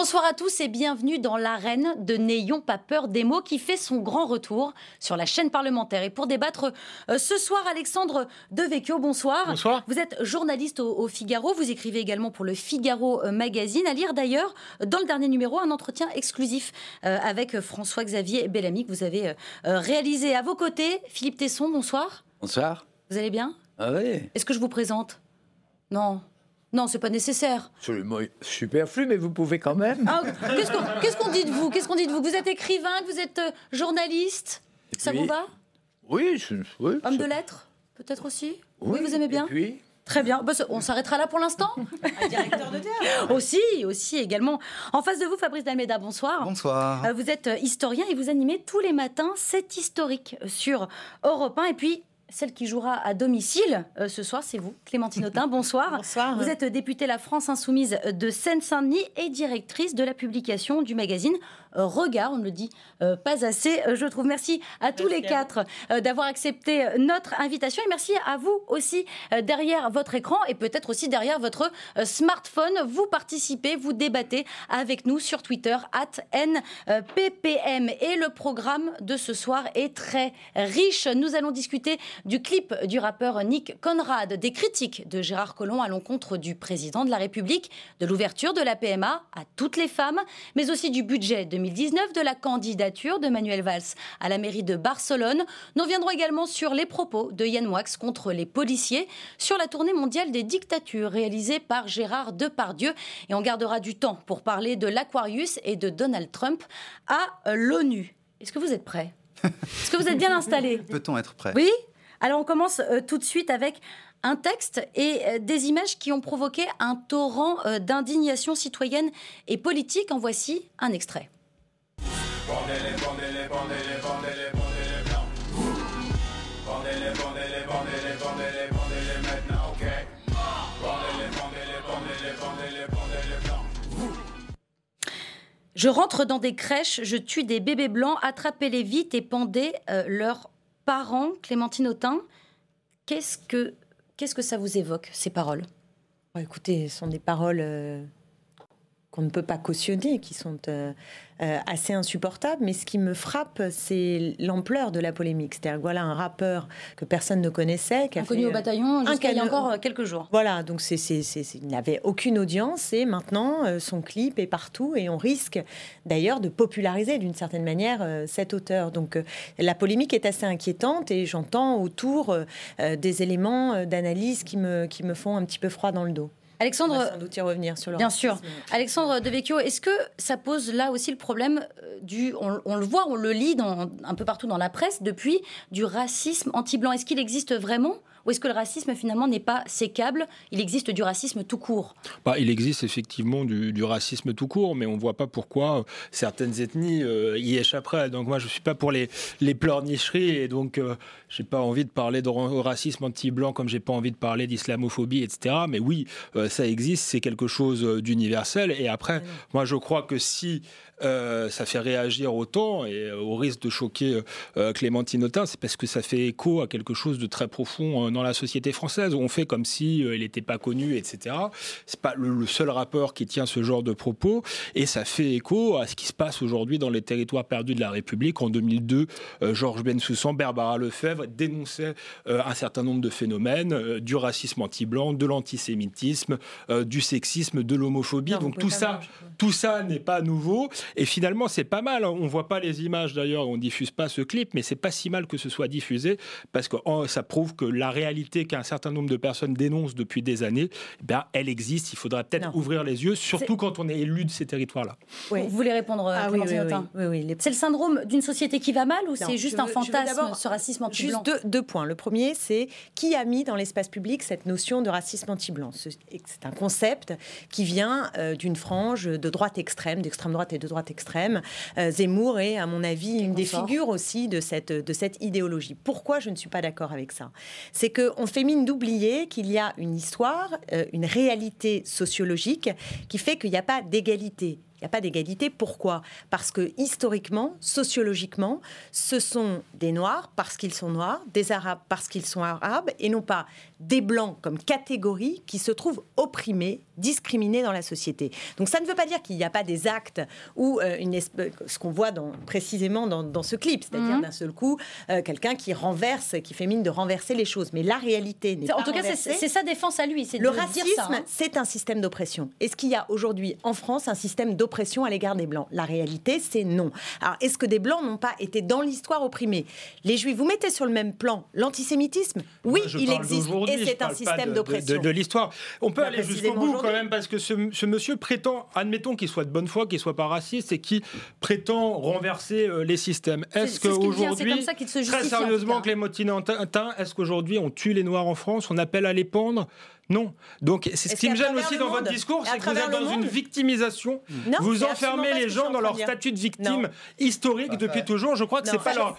Bonsoir à tous et bienvenue dans l'arène de N'ayons pas peur des mots qui fait son grand retour sur la chaîne parlementaire. Et pour débattre euh, ce soir, Alexandre Devecchio, bonsoir. Bonsoir. Vous êtes journaliste au, Figaro, vous écrivez également pour le Figaro euh, Magazine. À lire d'ailleurs, dans le dernier numéro, un entretien exclusif euh, avec François-Xavier Bellamy que vous avez réalisé. À vos côtés, Philippe Tesson, bonsoir. Bonsoir. Vous allez bien? Ah oui. Est-ce que je vous présente? Non. Non, c'est pas nécessaire. Absolument superflu, mais vous pouvez quand même. Ah, qu'est-ce qu'on dit de vous? Qu'est-ce qu'on dit de vous? Vous êtes écrivain, que vous êtes euh, journaliste? Ça vous va? Oui, oui. Homme de lettres, peut-être aussi? Oui, vous aimez bien? Oui. Très bien. Bah, on s'arrêtera là pour l'instant. Un directeur de théâtre. Aussi, aussi également. En face de vous, Fabrice Dalmeda, bonsoir. Bonsoir. Euh, vous êtes euh, historien et vous animez tous les matins cet historique sur Europe 1. Et puis, celle qui jouera à domicile euh, ce soir, c'est vous, Clémentine Autain. Bonsoir. Bonsoir. Vous êtes députée La France Insoumise de Seine-Saint-Denis et directrice de la publication du magazine Regard. On ne le dit euh, pas assez, je trouve. Merci à tous les quatre d'avoir accepté notre invitation et merci à vous aussi derrière votre écran et peut-être aussi derrière votre smartphone. Vous participez, vous débattez avec nous sur Twitter, at NPPM. Et le programme de ce soir est très riche. Nous allons discuter du clip du rappeur Nick Conrad, des critiques de Gérard Collomb à l'encontre du président de la République, de l'ouverture de la PMA à toutes les femmes, mais aussi du budget 2019, de la candidature de Manuel Valls à la mairie de Barcelone. Nous reviendrons également sur les propos de Yann Wax contre les policiers, sur la tournée mondiale des dictatures réalisée par Gérard Depardieu. Et on gardera du temps pour parler de l'Aquarius et de Donald Trump à l'ONU. Est-ce que vous êtes prêts? Est-ce que vous êtes bien installés? Peut-on être prêt Oui alors on commence euh, tout de suite avec un texte et euh, des images qui ont provoqué un torrent euh, d'indignation citoyenne et politique. En voici un extrait. Je rentre dans des crèches, je tue des bébés blancs, attrapez-les vite et pendez leurs parents, Clémentine Autain, qu'est-ce que, qu'est-ce que ça vous évoque, ces paroles Écoutez, ce sont des paroles euh, qu'on ne peut pas cautionner, qui sont euh, euh, assez insupportables. Mais ce qui me frappe, c'est l'ampleur de la polémique. C'est-à-dire voilà un rappeur que personne ne connaissait, qui a inconnu au bataillon jusqu'à il y a encore quelques jours. Voilà, donc c'est, il n'avait aucune audience et maintenant son clip est partout et on risque d'ailleurs de populariser d'une certaine manière cet auteur. Donc la polémique est assez inquiétante et j'entends autour des éléments d'analyse qui me, qui me font un petit peu froid dans le dos. Alexandre, on va sans doute y revenir sur le Bien sûr. Alexandre Devecchio, est-ce que ça pose là aussi le problème euh, du, on, le voit, on le lit dans, un peu partout dans la presse depuis, du racisme anti-blanc? Est-ce qu'il existe vraiment ou est-ce que le racisme finalement n'est pas sécable? Il existe du racisme tout court bah, Il existe effectivement du, racisme tout court, mais on ne voit pas pourquoi certaines ethnies euh, y échapperaient. Donc moi je ne suis pas pour les, les pleurnicheries et donc euh, je n'ai pas envie de parler de racisme anti-blanc comme j'ai pas envie de parler d'islamophobie, etc. Mais oui, euh, ça existe, c'est quelque chose d'universel. Et après, moi je crois que si euh, ça fait réagir autant et euh, au risque de choquer euh, Clémentine Autain, c'est parce que ça fait écho à quelque chose de très profond dans la société française où on fait comme si il n'était pas connu, etc. C'est pas le, seul rappeur qui tient ce genre de propos et ça fait écho à ce qui se passe aujourd'hui dans les territoires perdus de la République. En 2002, Georges Bensoussan, Barbara Lefebvre dénonçaient un certain nombre de phénomènes, du racisme anti-blanc, de l'antisémitisme, du sexisme, de l'homophobie. Donc tout ça, tout ça n'est pas nouveau. Et finalement, c'est pas mal. Hein. On voit pas les images d'ailleurs, on diffuse pas ce clip, mais c'est pas si mal que ce soit diffusé parce que oh, ça prouve que la réalité qu'un certain nombre de personnes dénoncent depuis des années, eh bien, elle existe. Il faudra peut-être ouvrir les yeux, surtout quand on est élu de ces territoires-là. Vous voulez répondre, ah, oui, oui, C'est le syndrome d'une société qui va mal ou c'est juste un fantasme, ce racisme anti-blanc Juste deux, points. Le premier, c'est qui a mis dans l'espace public cette notion de racisme anti-blanc? C'est un concept qui vient euh, d'une frange de droite extrême, d'extrême droite et de droite extrême. Euh, Zemmour est, à mon avis, une des figures aussi de cette, de cette idéologie. Pourquoi je ne suis pas d'accord avec ça? C'est qu'on fait mine d'oublier qu'il y a une histoire, euh, une réalité sociologique qui fait qu'il n'y a pas d'égalité Il n'y a pas d'égalité. Pourquoi? Parce que historiquement, sociologiquement, ce sont des Noirs parce qu'ils sont Noirs, des Arabes parce qu'ils sont Arabes, et non pas des Blancs comme catégorie qui se trouvent opprimés, discriminés dans la société. Donc ça ne veut pas dire qu'il n'y a pas des actes ou euh, une ce qu'on voit dans, précisément dans, ce clip, c'est-à-dire mhm. d'un seul coup euh, quelqu'un qui renverse, qui fait mine de renverser les choses. Mais la réalité n'est pas En tout cas, c'est sa défense à lui. Le racisme, hein. c'est un système d'oppression. Est-ce qu'il y a aujourd'hui en France un système d'oppression à l'égard des Blancs La réalité, c'est non. Alors, est-ce que des Blancs n'ont pas été dans l'histoire opprimés? Les Juifs, vous mettez sur le même plan l'antisémitisme? Oui, il existe et c'est un système d'oppression. De, l'histoire. On peut aller jusqu'au bout quand même parce que ce, monsieur prétend, admettons qu'il soit de bonne foi, qu'il soit pas raciste et qui prétend renverser euh, les systèmes. Est-ce qu'aujourd'hui, très sérieusement, Clémentine Tintin, est-ce qu'aujourd'hui on tue les Noirs en France, on appelle à les pendre? Non. Donc, c'est ce qui me gêne aussi dans votre discours, c'est que vous êtes dans une victimisation. vous enfermez les gens dans leur statut de victime historique depuis toujours. Je crois que c'est pas leur,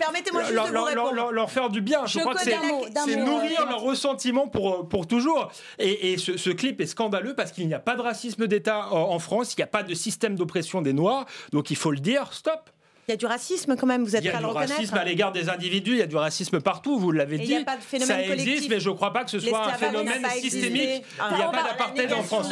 leur, faire du bien. Je, crois que c'est nourrir leur ressentiment pour, pour toujours. Et, ce, ce, clip est scandaleux parce qu'il n'y a pas de racisme d'État en France, il n'y a pas de système d'oppression des Noirs. Donc, il faut le dire, stop. Il y a du racisme quand même, vous êtes prêt à le reconnaître Il y a du racisme à l'égard des individus, il y a du racisme partout, vous l'avez dit. Il n'y a pas de phénomène Ça existe, mais je ne crois pas que ce soit un phénomène systémique. il n'y a pas d'apartheid en France.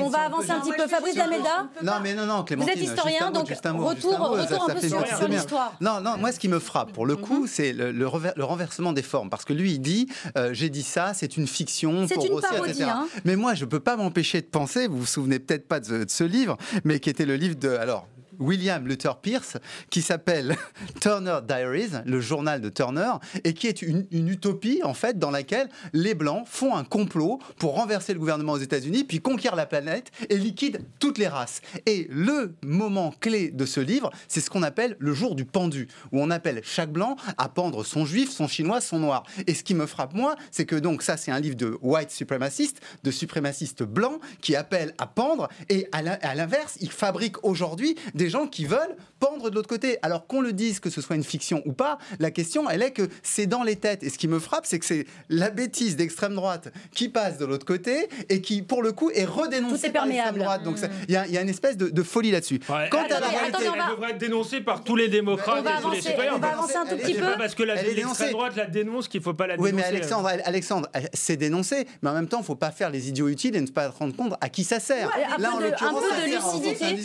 On va, avancer un petit peu. Fabrice Lamelda Non, mais non, non, Clémentine. Vous êtes historien, donc retour, un peu sur, l'histoire. Non, non, moi ce qui me frappe, pour le coup, mhm. c'est le, renversement des formes. Parce que lui, il dit, euh, j'ai dit ça, c'est une fiction pour une parodie, hein. Mais moi, je ne peux pas m'empêcher de penser, vous vous souvenez peut-être pas de ce livre, mais qui était le livre de... Alors, William Luther Pierce, qui s'appelle Turner Diaries, le journal de Turner, et qui est une, utopie, en fait, dans laquelle les Blancs font un complot pour renverser le gouvernement aux États-Unis, puis conquérir la planète et liquident toutes les races. Et le moment clé de ce livre, c'est ce qu'on appelle le jour du pendu, où on appelle chaque Blanc à pendre son juif, son chinois, son noir. Et ce qui me frappe, moi, c'est que donc ça, c'est un livre de white suprémacistes, de suprémacistes blancs, qui appellent à pendre, et à l'inverse, ils fabriquent aujourd'hui des gens qui veulent pendre de l'autre côté. Alors qu'on le dise, que ce soit une fiction ou pas, la question, elle est que c'est dans les têtes. Et ce qui me frappe, c'est que c'est la bêtise d'extrême droite qui passe de l'autre côté et qui, pour le coup, est redénoncée par l'extrême droite. Donc il y, a une espèce de, folie là-dessus. Quant à la réalité, elle devrait être dénoncée par tous les démocrates et tous les citoyens. On va avancer un tout petit peu. parce que l'extrême droite la dénonce qu'il ne faut pas la dénoncer. Oui, mais Alexandre, Alexandre c'est dénoncé, mais en même temps, il ne faut pas faire les idiots utiles et ne pas se rendre compte à qui ça sert. Là, en l'occurrence, un peu de lucidité.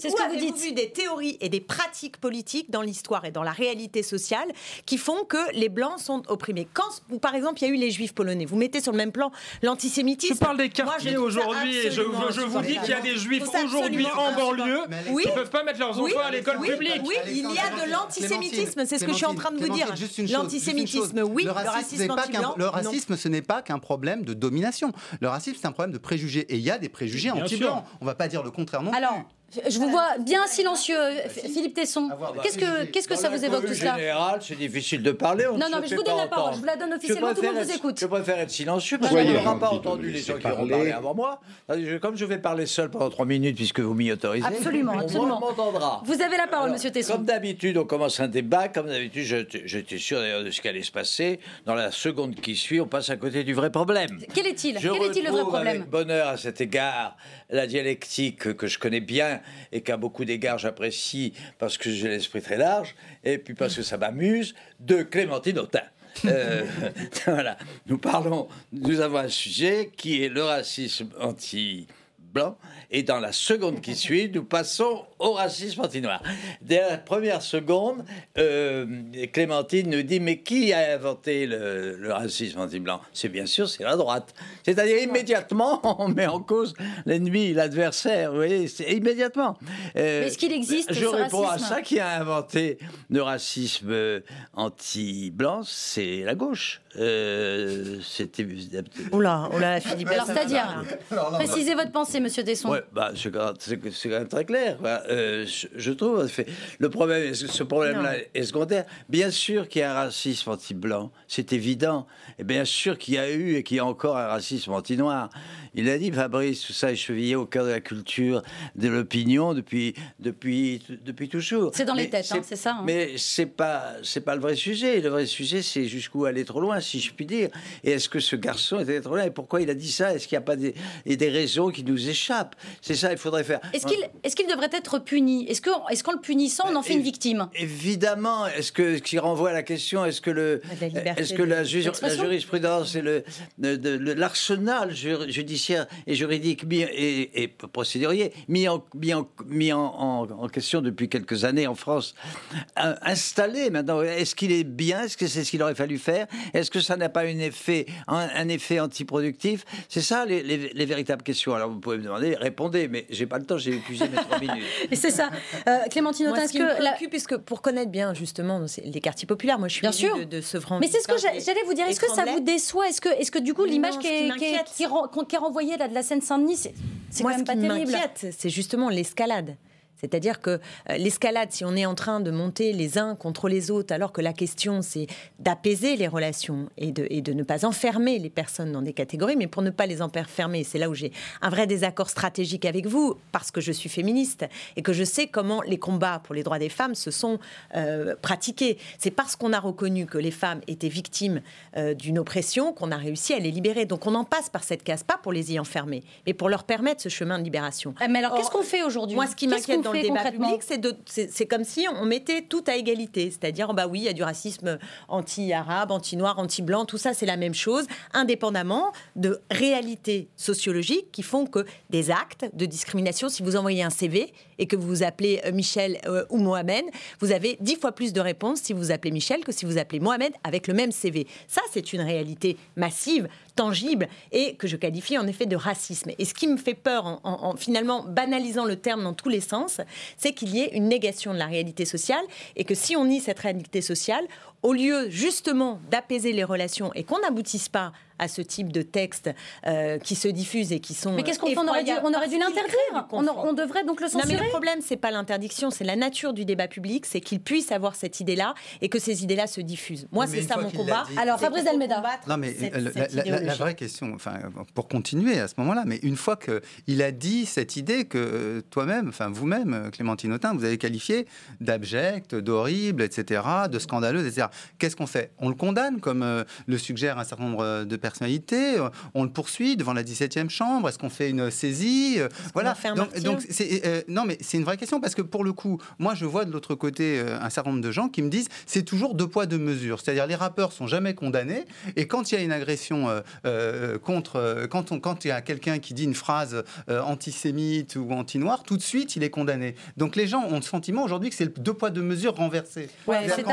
C'est ce que vous dites. Des théories et des pratiques politiques dans l'histoire et dans la réalité sociale qui font que les Blancs sont opprimés. Quand, par exemple, il y a eu les Juifs polonais, vous mettez sur le même plan l'antisémitisme. Je parle des quartiers aujourd'hui et je, vous dis qu'il y a des Juifs aujourd'hui en banlieue qui ne peuvent pas mettre leurs enfants à l'école publique. Oui, il y a de l'antisémitisme, c'est ce que je suis en train de vous dire. L'antisémitisme, oui, le racisme, le racisme, ce n'est pas qu'un problème de domination. Le racisme, c'est un problème de préjugés. Et il y a des préjugés anti-blancs. On ne va pas dire le contraire non plus. Je vous vois bien silencieux, Philippe Tesson. Qu'est-ce que, qu'est-ce que ça vous évoque tout cela général, c'est difficile de parler. non, non, mais je vous donne la parole. Je vous la donne officiellement. Tout le monde vous écoute. Je préfère être silencieux parce qu'on n'aura pas entendu les gens qui auront parlé avant moi. Comme je vais parrer seul pendant trois minutes puisque vous m'y autorisez, absolument, absolument. m'entendra. Vous avez la parole, Monsieur Tesson. Comme d'habitude, on commence un débat. Comme d'habitude, j'étais sûr d'ailleurs de ce qui allait se passer. Dans la seconde qui suit, on passe à côté du vrai problème. Quel est-il? Quel est-il le vrai problème Avec bonheur à cet égard la dialectique que je connais bien et qu'à beaucoup d'égards j'apprécie parce que j'ai l'esprit très large et puis parce que ça m'amuse, de Clémentine Autain. Euh, voilà, nous parlons, nous avons un sujet qui est le racisme anti-blanc et dans la seconde qui suit, nous passons au racisme anti-noir. Dès la première seconde, euh, Clémentine nous dit Mais qui a inventé le, racisme anti-blanc? C'est bien sûr, c'est la droite. C'est-à-dire immédiatement, on met en cause l'ennemi, l'adversaire. Vous voyez, c'est immédiatement. Euh, Est-ce qu'il existe Je réponds à ça qui a inventé le racisme anti-blanc, c'est la gauche. Euh, C'était. Oula, oula, Philippe. Alors, c'est-à-dire, précisez votre pensée, monsieur Desson. Ouais, bah, c'est quand même très clair. Euh, je, trouve. Le problème, ce problème-là est secondaire? Bien sûr qu'il y a un racisme anti-blanc, c'est évident. Et bien sûr qu'il y a eu et qu'il y a encore un racisme anti-noir. Il a dit, Fabrice, tout ça est chevillé au cœur de la culture, de l'opinion depuis, depuis, depuis toujours. C'est dans les têtes, hein, c'est ça. Hein. Mais c'est pas, c'est pas le vrai sujet. Le vrai sujet, c'est jusqu'où aller trop loin, si je puis dire. Et est-ce que ce garçon était trop loin? Et pourquoi il a dit ça? Est-ce qu'il n'y a pas des, des raisons qui nous échappe. C'est ça, il faudrait faire. Est-ce qu'il est qu'il devrait être puni? Est-ce qu'en est qu'en le punissant, on en fait une victime? Évidemment. Est-ce que ce qui renvoie à la question, est-ce que le, est-ce que la, la, jurisprudence et le, l'arsenal judiciaire et juridique mis, et, et procédurier mis en, mis, en, mis en, en, question depuis quelques années en France, installé maintenant, est-ce qu'il est bien? Est-ce que c'est ce qu'il aurait fallu faire? Est-ce que ça n'a pas un effet, un, effet antiproductif? C'est ça les, les, véritables questions. Alors vous pouvez me demander, répondez, mais j'ai pas le temps, j'ai épuisé mes trois minutes. Et c'est ça. Euh, Clémentine Autain, est-ce que. La... puisque pour connaître bien justement les quartiers populaires, moi je suis bien sûr de, de Mais c'est ce que j'allais vous dire. Est-ce que ça vous déçoit? Est-ce que, est -ce que du coup l'image qui, qui, qui, est renvoyée là, de la Seine-Saint-Denis, c'est quand même pas terrible C'est justement l'escalade. C'est-à-dire que euh, l'escalade, si on est en train de monter les uns contre les autres, alors que la question c'est d'apaiser les relations et de, et de ne pas enfermer les personnes dans des catégories, mais pour ne pas les enfermer, c'est là où j'ai un vrai désaccord stratégique avec vous, parce que je suis féministe et que je sais comment les combats pour les droits des femmes se sont euh, pratiqués. C'est parce qu'on a reconnu que les femmes étaient victimes euh, d'une oppression qu'on a réussi à les libérer. Donc on en passe par cette case, pas pour les y enfermer, mais pour leur permettre ce chemin de libération. Ah, mais alors qu'est-ce qu'on fait aujourd'hui? Moi, ce qui m'inquiète le débat public, c'est comme si on mettait tout à égalité. C'est-à-dire, bah oui, il y a du racisme anti-arabe, anti-noir, anti-blanc, tout ça, c'est la même chose, indépendamment de réalités sociologiques qui font que des actes de discrimination, si vous envoyez un CV et que vous vous appelez euh, Michel euh, ou Mohamed, vous avez dix fois plus de réponses si vous appelez Michel que si vous appelez Mohamed avec le même CV. Ça, c'est une réalité massive tangible et que je qualifie en effet de racisme. Et ce qui me fait peur en, finalement banalisant le terme dans tous les sens, c'est qu'il y ait une négation de la réalité sociale et que si on nie cette réalité sociale, au lieu justement d'apaiser les relations et qu'on n'aboutisse pas à ce type de textes euh, qui se diffusent et qui sont. Mais qu'est-ce qu'on fait? On aurait dû, dû l'interdire. On, devrait donc le censurer. Non, mais le problème, c'est pas l'interdiction, c'est la nature du débat public, c'est qu'il puisse avoir cette idée-là et que ces idées-là se diffusent. Moi, c'est ça mon combat. Alors, Fabrice Almeida. Non, mais la, vraie question, enfin, pour continuer à ce moment-là, mais une fois qu'il a dit cette idée que euh, toi-même, enfin vous-même, Clémentine Autain, vous avez qualifié d'abject, d'horrible, etc., de scandaleuse, etc. Qu'est-ce qu'on fait? On le condamne, comme euh, le suggère un certain nombre de personnalité, euh, on le poursuit devant la 17e chambre, est-ce qu'on fait une saisie? Euh, Voilà. Donc, c'est, euh, non, mais c'est une vraie question parce que pour le coup, moi je vois de l'autre côté un certain nombre de gens qui me disent c'est toujours deux poids deux mesures. C'est-à-dire les rappeurs sont jamais condamnés et quand il y a une agression contre, quand on, quand il y a quelqu'un qui dit une phrase antisémite ou anti-noir, tout de suite il est condamné. Donc les gens ont le sentiment aujourd'hui que c'est deux poids deux mesures renversés. c'est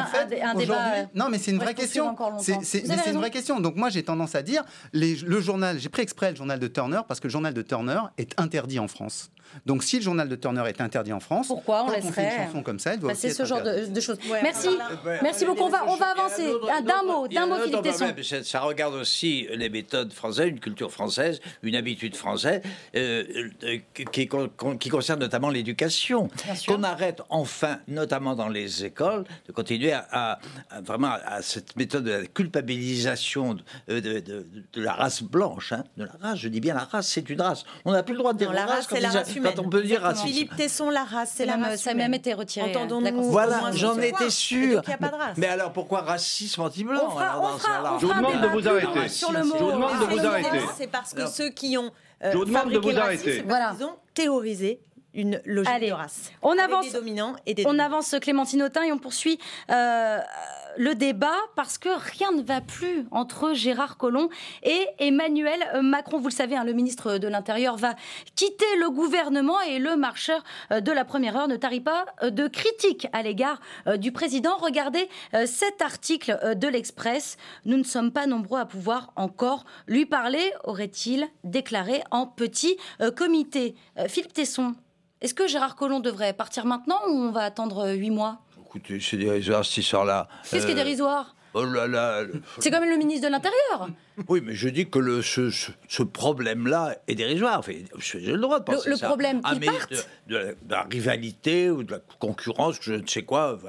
un, débat. Non, mais c'est une vraie question. C'est une vraie question. Donc moi j'ai tendance à dire le journal, j'ai pris exprès le journal de Turner parce que le journal de Turner est interdit en France. Donc si le journal de Turner est interdit en France, pourquoi on laisserait fait une chanson comme ça, elle doit bah, C'est ce genre de, choses. Merci, merci beaucoup. On va, on va avancer. D'un mot, d'un mot, Philippe Tesson. Ça regarde aussi les méthodes françaises, une culture française, une habitude française, euh, euh, qui, qui, concerne notamment l'éducation. Qu'on arrête enfin, notamment dans les écoles, de continuer à, vraiment à cette méthode de la culpabilisation de, de, la race blanche, hein, de la race. Je dis bien la race, c'est une race. On n'a plus le droit de dire la race, c'est la race quand on peut dire racisme. Philippe Tesson, la race, c'est la, race. Ça a même été retiré. Entendons-nous. Voilà, j'en étais sûr. Mais alors pourquoi racisme anti-blanc Je vous demande de vous arrêter. Sur le mot. Je vous demande de vous arrêter. C'est parce que ceux qui ont euh, je vous demande de vous arrêter. Voilà. Ils ont théorisé une logique de race. On avance. on avance Clémentine Autain et on poursuit euh, le débat parce que rien ne va plus entre Gérard Collomb et Emmanuel Macron. Vous le savez, hein, le ministre de l'Intérieur va quitter le gouvernement et le marcheur euh, de la première heure ne tarit pas euh, de critiques à l'égard du président. Regardez cet article de l'Express. Nous ne sommes pas nombreux à pouvoir encore lui parler, aurait-il déclaré en petit comité. Philippe Tesson, est-ce que Gérard Collomb devrait partir maintenant ou on va attendre huit mois? Écoutez, c'est dérisoire cette histoire-là. Qu'est-ce qui est euh, dérisoire Oh là là. C'est quand même le ministre de l'Intérieur. Oui, mais je dis que le, ce, ce, problème-là est dérisoire. Enfin, J'ai le droit de penser le, ça. Le problème ah, de, la, rivalité ou de la concurrence, je ne sais quoi,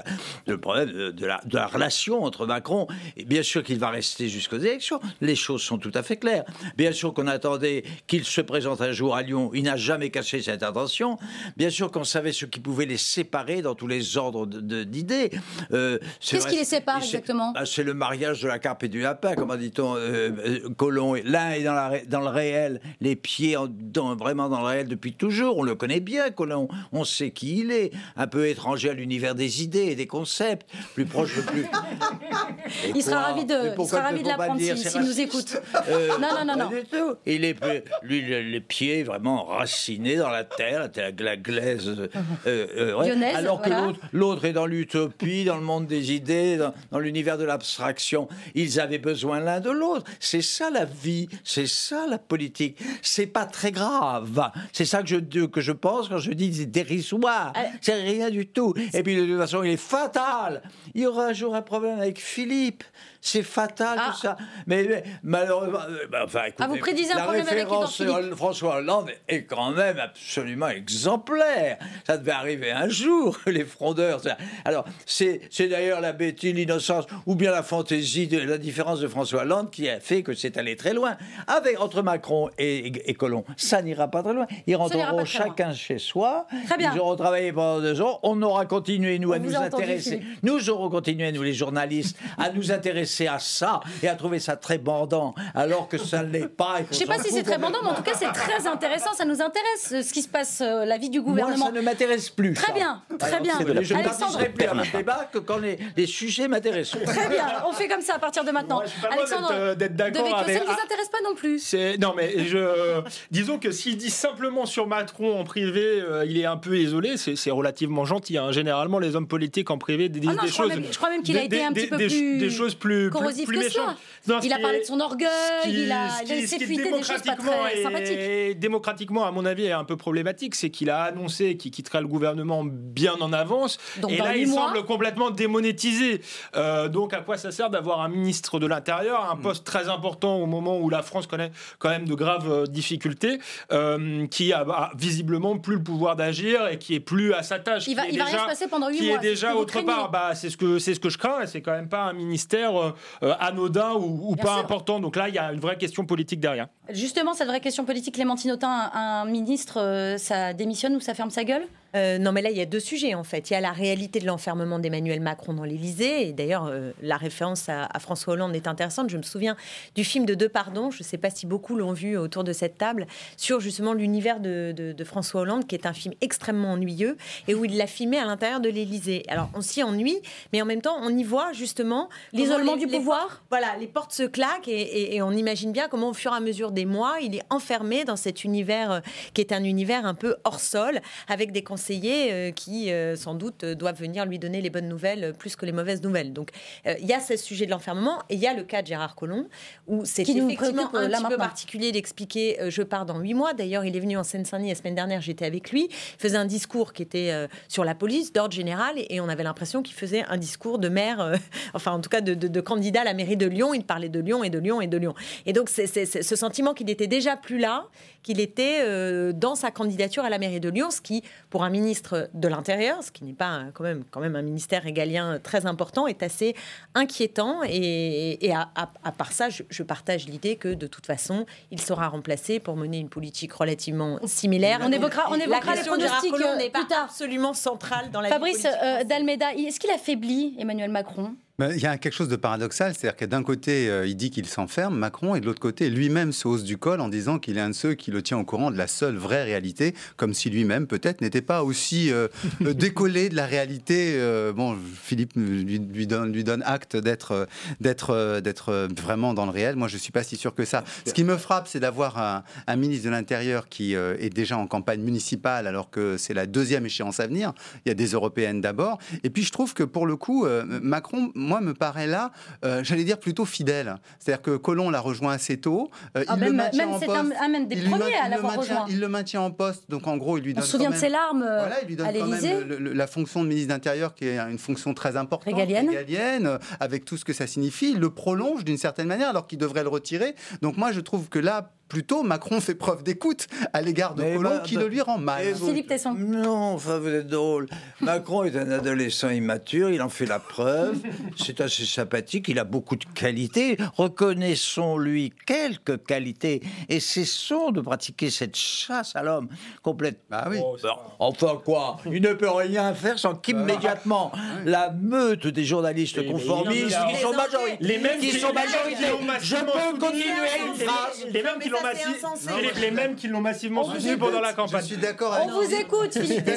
le problème de la, de la, relation entre Macron. Et bien sûr qu'il va rester jusqu'aux élections. Les choses sont tout à fait claires. Bien sûr qu'on attendait qu'il se présente un jour à Lyon. Il n'a jamais caché cette intention. Bien sûr qu'on savait ce qui pouvait les séparer dans tous les ordres d'idées. Euh, Qu'est-ce qui les sépare exactement? Ah, c'est le mariage de la carpe et du lapin, comment dit-on, euh, Colomb. L'un est dans, la, ré- dans le réel, les pieds en- dans- vraiment dans le réel depuis toujours. On le connaît bien, Colomb. On sait qui il est. Un peu étranger à l'univers des idées et des concepts. Plus proche de plus. Et Il sera ravi de, il pourquoi sera ne ravi de l'apprendre s'il nous écoute. Euh, Non, non, non, non. pas du tout. Il est, lui, le- les pieds vraiment racinés dans la terre, la, la glaise. euh, euh, ouais. Alors que l'autre, est dans l'utopie, dans le monde des idées, dans, dans l'univers de l'abstraction. Ils avaient besoin l'un de l'autre. C'est ça la vie, c'est ça la politique. C'est pas très grave. C'est ça que je, que je pense quand je dis c'est dérisoire. Euh, C'est rien du tout. Et puis de toute façon, il est fatal. Il y aura un jour un problème avec Philippe. C'est fatal Ah. tout ça. Mais, mais malheureusement, euh, bah, enfin, écoutez, Ah, vous prédisez un la Édouard référence François Hollande est quand même absolument exemplaire. Ça devait arriver un jour, les frondeurs. ça. Alors, c'est d'ailleurs la bêtise, l'innocence, ou bien la fantaisie, de, la différence de François Hollande qui a fait que c'est allé très loin. Avec, entre Macron et, et, et Colomb, ça n'ira pas très loin. Ils rentreront loin. chacun chez soi. Très bien. Ils auront travaillé pendant deux ans. On aura continué, nous, On à nous entendu, intéresser. Nous aurons continué, nous les journalistes, à nous intéresser à ça et à trouver ça très bandant, alors que ça ne l'est pas. Je sais pas si c'est très bandant, mais en tout cas, c'est très intéressant. Ça nous intéresse, euh, ce qui se passe, euh, la vie du Moi, gouvernement. ça ne m'intéresse plus. Très ça. bien, très Alors, bien. Je ne participerai plus à votre débat que quand les, les sujets m'intéressent. Très bien, on fait comme ça à partir de maintenant. Moi, je pas Alexandre, d'être, euh, d'être d'accord avec- ça ne vous Ah. intéresse pas non plus. C'est non mais je disons que s'il dit simplement sur Macron en privé, euh, il est un peu isolé. C'est relativement gentil. hein. Généralement, les hommes politiques en privé disent Ah non, des je crois choses. même- je crois même qu'il a été un des- petit peu des- plus des choses plus plus- corrosif plus que ça. Non, Il a qui parlé est- de son orgueil, qui- il a, qui- laissé qui fuiter des choses pas démocratiquement très est- sympathiques. démocratiquement, à mon avis, est un peu problématique, c'est qu'il a annoncé qu'il quitterait le gouvernement bien en avance, Donc, et là, il mois. semble complètement démonétisé. Euh, donc, à quoi ça sert d'avoir un ministre de l'Intérieur, un Mm. poste très important au moment où la France connaît quand même de graves euh, difficultés, euh, qui a, visiblement plus le pouvoir d'agir et qui est plus à sa tâche. Il va, qui est il va rien déjà- se passer pendant 8 qui mois. est c'est ce déjà autre part. Bah, c'est ce que c'est ce que je crains. et C'est quand même pas un ministère euh, euh, anodin ou, pas sûr. important. Donc là, il y a une vraie question politique derrière. Justement, cette vraie question politique, Clémentine Autain, un, un ministre, euh, ça démissionne ou ça ferme sa gueule? Euh, non, mais là, il y a deux sujets, en fait. Il y a la réalité de l'enfermement d'Emmanuel Macron dans l'Élysée. Et d'ailleurs, euh, la référence à, à François Hollande est intéressante. Je me souviens du film de Deux Pardons. Je ne sais pas si beaucoup l'ont vu autour de cette table, sur justement l'univers de, de- de François Hollande, qui est un film extrêmement ennuyeux et où il l'a filmé à l'intérieur de l'Élysée. Alors, on s'y ennuie, mais en même temps, on y voit justement L'isolement du les pouvoir? Voilà, les portes se claquent et, et- et on imagine bien comment, au fur et à mesure des mois, il est enfermé dans cet univers euh, qui est un univers un peu hors sol, avec des conseillers euh, qui, euh, sans doute, euh, doivent venir lui donner les bonnes nouvelles plus que les mauvaises nouvelles. Donc, il y a ce sujet de l'enfermement et il y a le cas de Gérard Collomb, où c'est effectivement un petit peu particulier d'expliquer je pars dans huit mois. D'ailleurs, il est venu en Seine-Saint-Denis la semaine dernière, j'étais avec lui. Il faisait un discours qui était sur la police, d'ordre général, et on avait l'impression qu'il faisait un discours de maire, euh, enfin en tout cas de, de- de candidat à la mairie de Lyon. Il parlait de Lyon et de Lyon et de Lyon. Et donc, c'est ce sentiment qu'il était déjà plus là, qu'il était euh, dans sa candidature à la mairie de Lyon, ce qui, pour un ministre de l'Intérieur, ce qui n'est pas euh, quand même, quand même un ministère régalien euh, très important, est assez inquiétant. Et, et à, à- à part ça, je, je partage l'idée que de toute façon, il sera remplacé pour mener une politique relativement similaire. On évoquera, on La évoquera les pronostics Collomb euh, n'est pas plus tard. absolument centrale dans la vie Fabrice politique euh, française. d'Almeida, est-ce qu'il affaiblit Emmanuel Macron? Il y a quelque chose de paradoxal, c'est-à-dire que d'un côté, euh, il dit qu'il s'enferme, Macron, et de l'autre côté, lui-même se hausse du col en disant qu'il est un de ceux qui le tient au courant de la seule vraie réalité, comme si lui-même, peut-être, n'était pas aussi euh, euh, décollé de la réalité. euh, bon, Philippe lui, lui donne, lui donne acte d'être d'être d'être vraiment dans le réel. Moi, je suis pas si sûr que ça. Ce qui me frappe, c'est d'avoir un, un ministre de l'Intérieur qui est déjà en campagne municipale, alors que c'est la deuxième échéance à venir. Il y a des européennes d'abord. Et puis, je trouve que pour le coup, Macron, moi, me paraît là, euh, j'allais dire plutôt fidèle. C'est-à-dire que Colomb l'a rejoint assez tôt. Euh, Ah, il même- le maintient même en poste. un- un même des Il lui premiers maintient- à il le l'avoir maintient- rejoint. Il le maintient en poste. Donc, en gros, il lui On donne se souvient de ses larmes euh, voilà, il lui donne à quand même l'Élysée. le- le- la fonction de ministre d'Intérieur qui est une fonction très importante, Régalienne. régalienne, euh, avec tout ce que ça signifie. Il le prolonge d'une certaine manière alors qu'il devrait le retirer. Donc moi, je trouve que là, plutôt Macron fait preuve d'écoute à l'égard de bah, qui bah, le lui rend mal. vous- Philippe Tesson. Non, enfin, vous êtes drôle. Macron est un adolescent immature, il en fait la preuve. C'est assez sympathique, il a beaucoup de qualités. Reconnaissons-lui quelques qualités et cessons de pratiquer cette chasse à l'homme complète. Bah oui. Oh, Bon, enfin quoi Il ne peut rien faire sans qu'immédiatement la meute des journalistes conformistes qui sont majoritaires, Les mêmes qui sont majoritaires. Je peux continuer une phrase. Les mêmes qui l'ont Insensé. les- mêmes qui l'ont massivement On soutenu pendant la Je campagne. suis d'accord On avec vous écoute, Je suis Philippe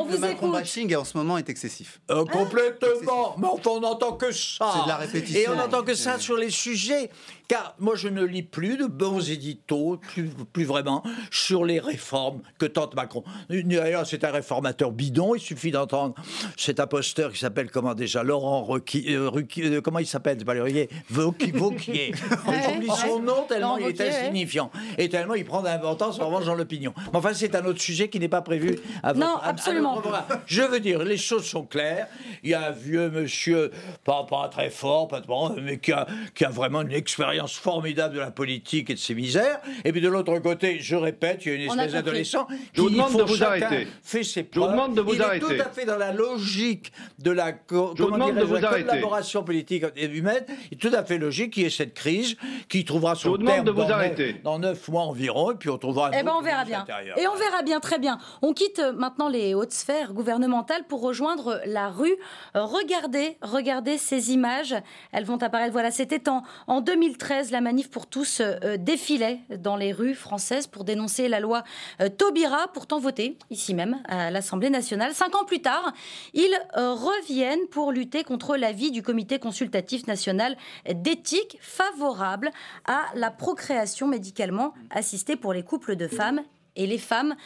On le vous écoute. bashing en ce moment est excessif. Euh, complètement. Mais on n'entend que ça. C'est de la répétition. Et on n'entend que ça sur les sujets. Car moi, je ne lis plus de bons éditos, plus, plus vraiment, sur les réformes que tente Macron. D'ailleurs, c'est un réformateur bidon. Il suffit d'entendre cet imposteur qui s'appelle comment déjà Laurent Ruquier. euh, euh, comment il s'appelle pas le Ruquier Vauquier. Vauquier. J'oublie son nom tellement Laurent il est insignifiant. Et tellement il prend d'importance en revanche dans l'opinion. Mais enfin, c'est un autre sujet qui n'est pas prévu à votre- Non, à- à absolument. Je veux dire, les choses sont claires. Il y a un vieux monsieur, pas, pas très fort, pas mais qui a, qui a vraiment une expérience formidable de la politique et de ses misères. Et puis de l'autre côté, je répète, il y a une espèce d'adolescent Je vous qui, demande de vous arrêter. fait ses Je vous preuves. demande de vous il arrêter. est tout à fait dans la logique de la, co- Je comment demande de vous la arrêter. collaboration politique et humaine. Il est tout à fait logique qu'il y ait cette crise qui trouvera son terme de vous dans, arrêter. neuf, dans neuf mois environ. Et puis on trouvera un Eh ben, on verra bien. Et on verra bien, très bien. On quitte euh, maintenant les hautes sphères gouvernementales pour rejoindre la rue. Euh, Regardez, regardez ces images. Elles vont apparaître. Voilà, c'était en, en 2013. La manif pour tous euh, euh, défilait dans les rues françaises pour dénoncer la loi euh, Taubira, pourtant votée ici même à l'Assemblée nationale. Cinq ans plus tard, ils reviennent pour lutter contre l'avis du Comité consultatif national d'éthique favorable à la procréation médicalement assistée pour les couples de femmes et les femmes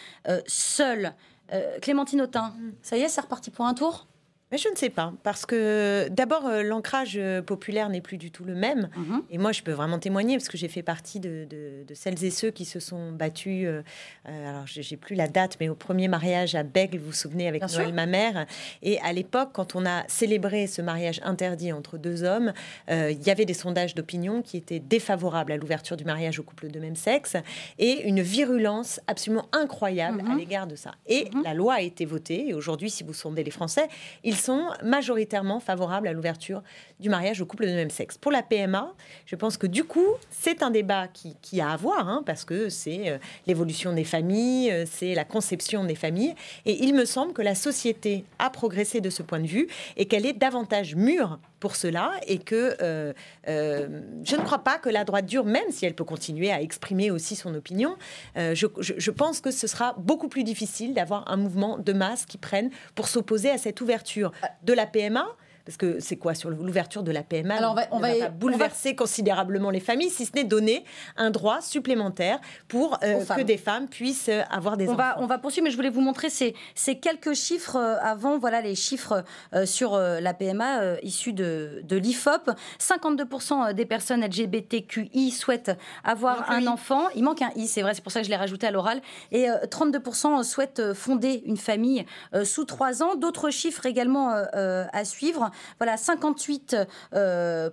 seules. Clémentine Autain, ça y est, c'est reparti pour un tour? Mais je ne sais pas, parce que d'abord, euh, l'ancrage euh, populaire n'est plus du tout le même. Mhm. Et moi, je peux vraiment témoigner, parce que j'ai fait partie de, de- de celles et ceux qui se sont battus. euh, alors, j'ai j'ai plus la date, mais au premier mariage à Bègle, vous vous souvenez, avec Noël, ma mère. Et à l'époque, quand on a célébré ce mariage interdit entre deux hommes, euh, il y avait des sondages d'opinion qui étaient défavorables à l'ouverture du mariage aux couples de même sexe et une virulence absolument incroyable Mhm. à l'égard de ça. Et Mhm. la loi a été votée. Et aujourd'hui, si vous sondez les Français, ils sont majoritairement favorables à l'ouverture du mariage aux couples de même sexe. Pour la PMA, je pense que du coup, c'est un débat qui, a à voir, hein, parce que c'est euh, l'évolution des familles, euh, c'est la conception des familles. Et il me semble que la société a progressé de ce point de vue et qu'elle est davantage mûre pour cela et que euh, euh, je ne crois pas que la droite dure, même si elle peut continuer à exprimer aussi son opinion, euh, je, pense que ce sera beaucoup plus difficile d'avoir un mouvement de masse qui prenne pour s'opposer à cette ouverture de la PMA. Parce que c'est quoi sur l'ouverture de la PMA Alors, on va- on ne va- pas on bouleverser considérablement les familles, si ce n'est donner un droit supplémentaire pour euh, que des femmes puissent euh, avoir des on enfants. va, on va poursuivre, mais je voulais vous montrer ces, ces quelques chiffres euh, avant, voilà les chiffres euh, sur euh, la PMA issus de, de l'IFOP. 52% des personnes LGBTQI souhaitent avoir un enfant. Il manque un I, c'est vrai, c'est pour ça que je l'ai rajouté à l'oral. Et euh, 32% souhaitent fonder une famille sous 3 ans. D'autres chiffres également à suivre. Voilà, 58% euh,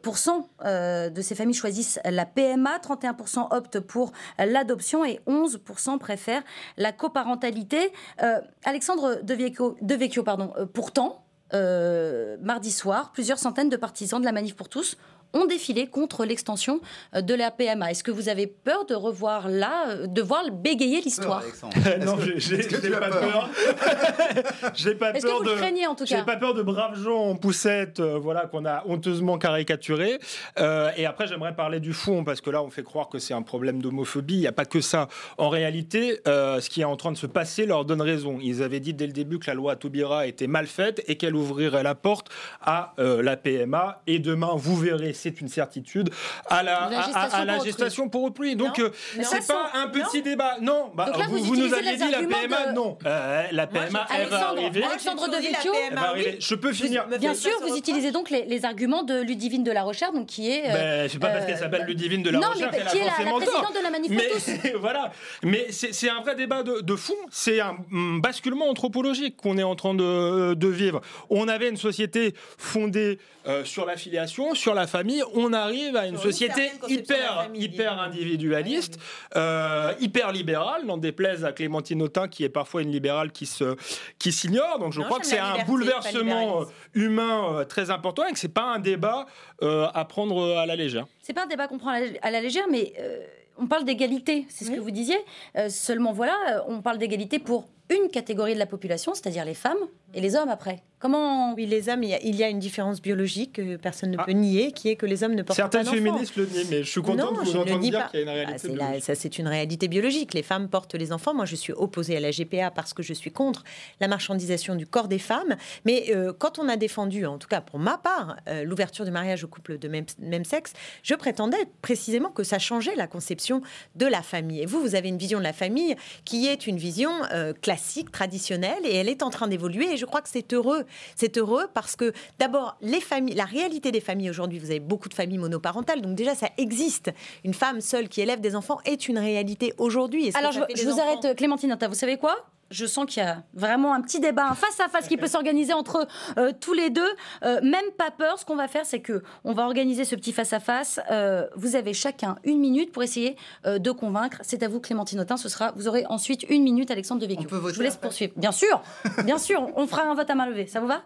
euh, de ces familles choisissent la PMA, 31% optent pour l'adoption et 11% préfèrent la coparentalité. Euh, Alexandre Devecchio, Devecchio pardon, pourtant, mardi soir, plusieurs centaines de partisans de la Manif pour tous ont défilé contre l'extension euh, de la PMA. Est-ce que vous avez peur de revoir là, euh, de voir bégayer l'histoire non, j'ai j'ai pas peur peur. j'ai pas Est-ce que peur vous de. craignez en tout J'ai cas pas peur de braves gens en poussette, euh, voilà, qu'on a honteusement caricaturé. Euh, et après, j'aimerais parler du fond, parce que là, on fait croire que c'est un problème d'homophobie. Il n'y a pas que ça. En réalité, euh, ce qui est en train de se passer leur donne raison. Ils avaient dit dès le début que la loi Taubira était mal faite et qu'elle ouvrirait la porte à euh, la PMA. Et demain, vous verrez, c'est une certitude, à la, La à- à- gestation à la pour autrui. gestation pour autrui. Donc, euh, c'est pas un petit débat. Non, bah, là, vous vous, nous avez dit la PMA, de- non. Euh, la PMA, elle va arriver. Alexandre Devecchio, la Elle va arriver. Je peux finir. Bien sûr, vous utilisez donc les, les arguments de Ludivine de la Recherche, donc qui est. euh, Ben, c'est pas parce qu'elle euh, s'appelle Ludivine de la mais qu'elle a forcément tort. de la. Mais voilà, mais c'est un vrai débat de, de fond. C'est un basculement anthropologique qu'on est en train de, de vivre. On avait une société fondée euh, sur la filiation, sur la famille. Famille, on arrive à une Sur société hyper, famille, hyper individualiste, euh, hyper libérale, n'en déplaise à Clémentine Autain, qui est parfois une libérale qui se qui s'ignore. Donc je Non, crois que c'est un bouleversement euh, humain euh, très important et que c'est pas un débat euh, à prendre à la légère. C'est pas un débat qu'on prend à la, à la légère, mais euh, on parle d'égalité, c'est ce Oui. que vous disiez. Euh, seulement voilà, on parle d'égalité pour une catégorie de la population, c'est-à-dire les femmes et les hommes après. Comment Oui, les hommes, il y a, il y a une différence biologique que personne ne Ah. peut nier, qui est que les hommes ne portent Certaines pas d'enfants. féministes le nient, mais je suis content je vous dis dire pas. qu'il y a une Ah, réalité. c'est la- biologique. ça, c'est une réalité biologique. Les femmes portent les enfants. Moi, je suis opposée à la GPA parce que je suis contre la marchandisation du corps des femmes. Mais euh, quand on a défendu, en tout cas pour ma part, euh, l'ouverture du mariage aux couples de même, même sexe, je prétendais précisément que ça changeait la conception de la famille. Et vous, vous avez une vision de la famille qui est une vision euh, classique, traditionnelle, et elle est en train d'évoluer. Et je crois que c'est heureux. C'est heureux parce que d'abord, les familles, la réalité des familles aujourd'hui, vous avez beaucoup de familles monoparentales, donc déjà ça existe. Une femme seule qui élève des enfants est une réalité aujourd'hui. Alors je, vous enfants- arrête, euh, Clémentine Autain. Vous savez quoi? Je sens qu'il y a vraiment un petit débat, un face à face qui peut s'organiser entre euh, tous les deux. Euh, même pas peur. Ce qu'on va faire, c'est que on va organiser ce petit face à face. Euh, vous avez chacun une minute pour essayer de convaincre. C'est à vous, Clémentine Autain. Ce sera. Vous aurez ensuite une minute, Alexandre Devecchio. On peut voter Je vous laisse après poursuivre. Bien sûr, bien sûr. On fera un vote à main levée. Ça vous va?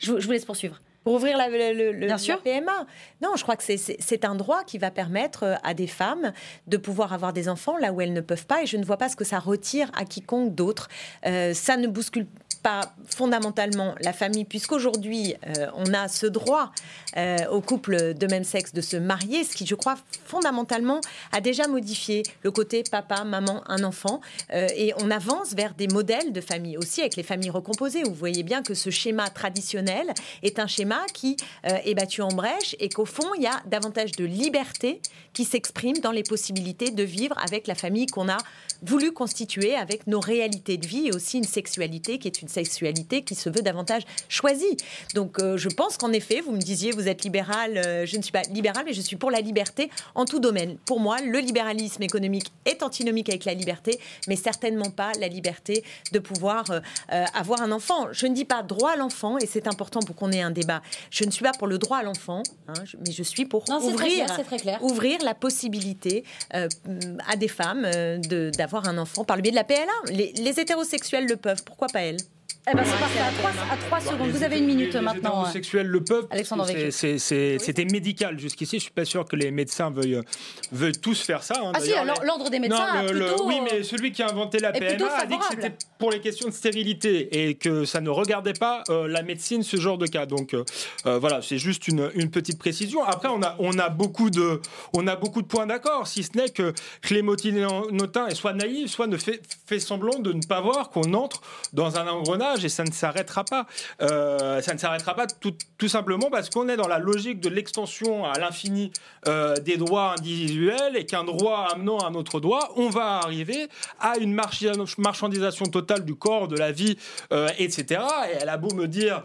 Je vous laisse poursuivre. Pour ouvrir la, le, la. PMA. Non, je crois que c'est un droit qui va permettre euh, à des femmes de pouvoir avoir des enfants là où elles ne peuvent pas. Et je ne vois pas ce que ça retire à quiconque d'autre. Euh, ça ne bouscule pas fondamentalement la famille, puisqu'aujourd'hui, euh, on a ce droit euh, aux couples de même sexe de se marier, ce qui, je crois, fondamentalement a déjà modifié le côté papa, maman, un enfant. Euh, et on avance vers des modèles de famille aussi avec les familles recomposées. Vous voyez bien que ce schéma traditionnel est un schéma qui est battu en brèche et qu'au fond, il y a davantage de liberté qui s'exprime dans les possibilités de vivre avec la famille qu'on a voulu constituer avec nos réalités de vie et aussi une sexualité qui est une sexualité qui se veut davantage choisie. Donc euh, je pense qu'en effet, vous me disiez, vous êtes libéral, euh, je ne suis pas libéral, mais je suis pour la liberté en tout domaine. Pour moi, le libéralisme économique est antinomique avec la liberté, mais certainement pas la liberté de pouvoir euh, avoir un enfant. Je ne dis pas droit à l'enfant, et c'est important pour qu'on ait un débat. Je ne suis pas pour le droit à l'enfant, hein, mais je suis pour Non, c'est très ouvrir, clair, c'est très clair. ouvrir la possibilité à des femmes de- d'avoir un enfant par le biais de la PLA. Les, les hétérosexuels le peuvent, pourquoi pas elles? Eh ben, c'est parfait. À trois, à trois secondes. Vous avez une minute les, maintenant. Les hétérosexuels le peuvent. C'était médical jusqu'ici. Je suis pas sûr que les médecins veuillent, veuillent tous faire ça. hein. Ah si, alors l'ordre des médecins Non, le- plutôt. oui, mais celui qui a inventé la PMA a dit que c'était pour les questions de stérilité et que ça ne regardait pas euh, la médecine, ce genre de cas. Donc euh, euh, voilà, c'est juste une, une petite précision. Après, on a, on a, beaucoup, de, on a beaucoup de points d'accord, si ce n'est que Clémentine Notin est soit naïve, soit ne fait, fait semblant de ne pas voir qu'on entre dans un engrenage et ça ne s'arrêtera pas. Euh, ça ne s'arrêtera pas tout, simplement parce qu'on est dans la logique de l'extension à l'infini euh, des droits individuels et qu'un droit amenant un autre droit, on va arriver à une marchandisation totale du corps, de la vie, euh, etc. Et elle a beau me dire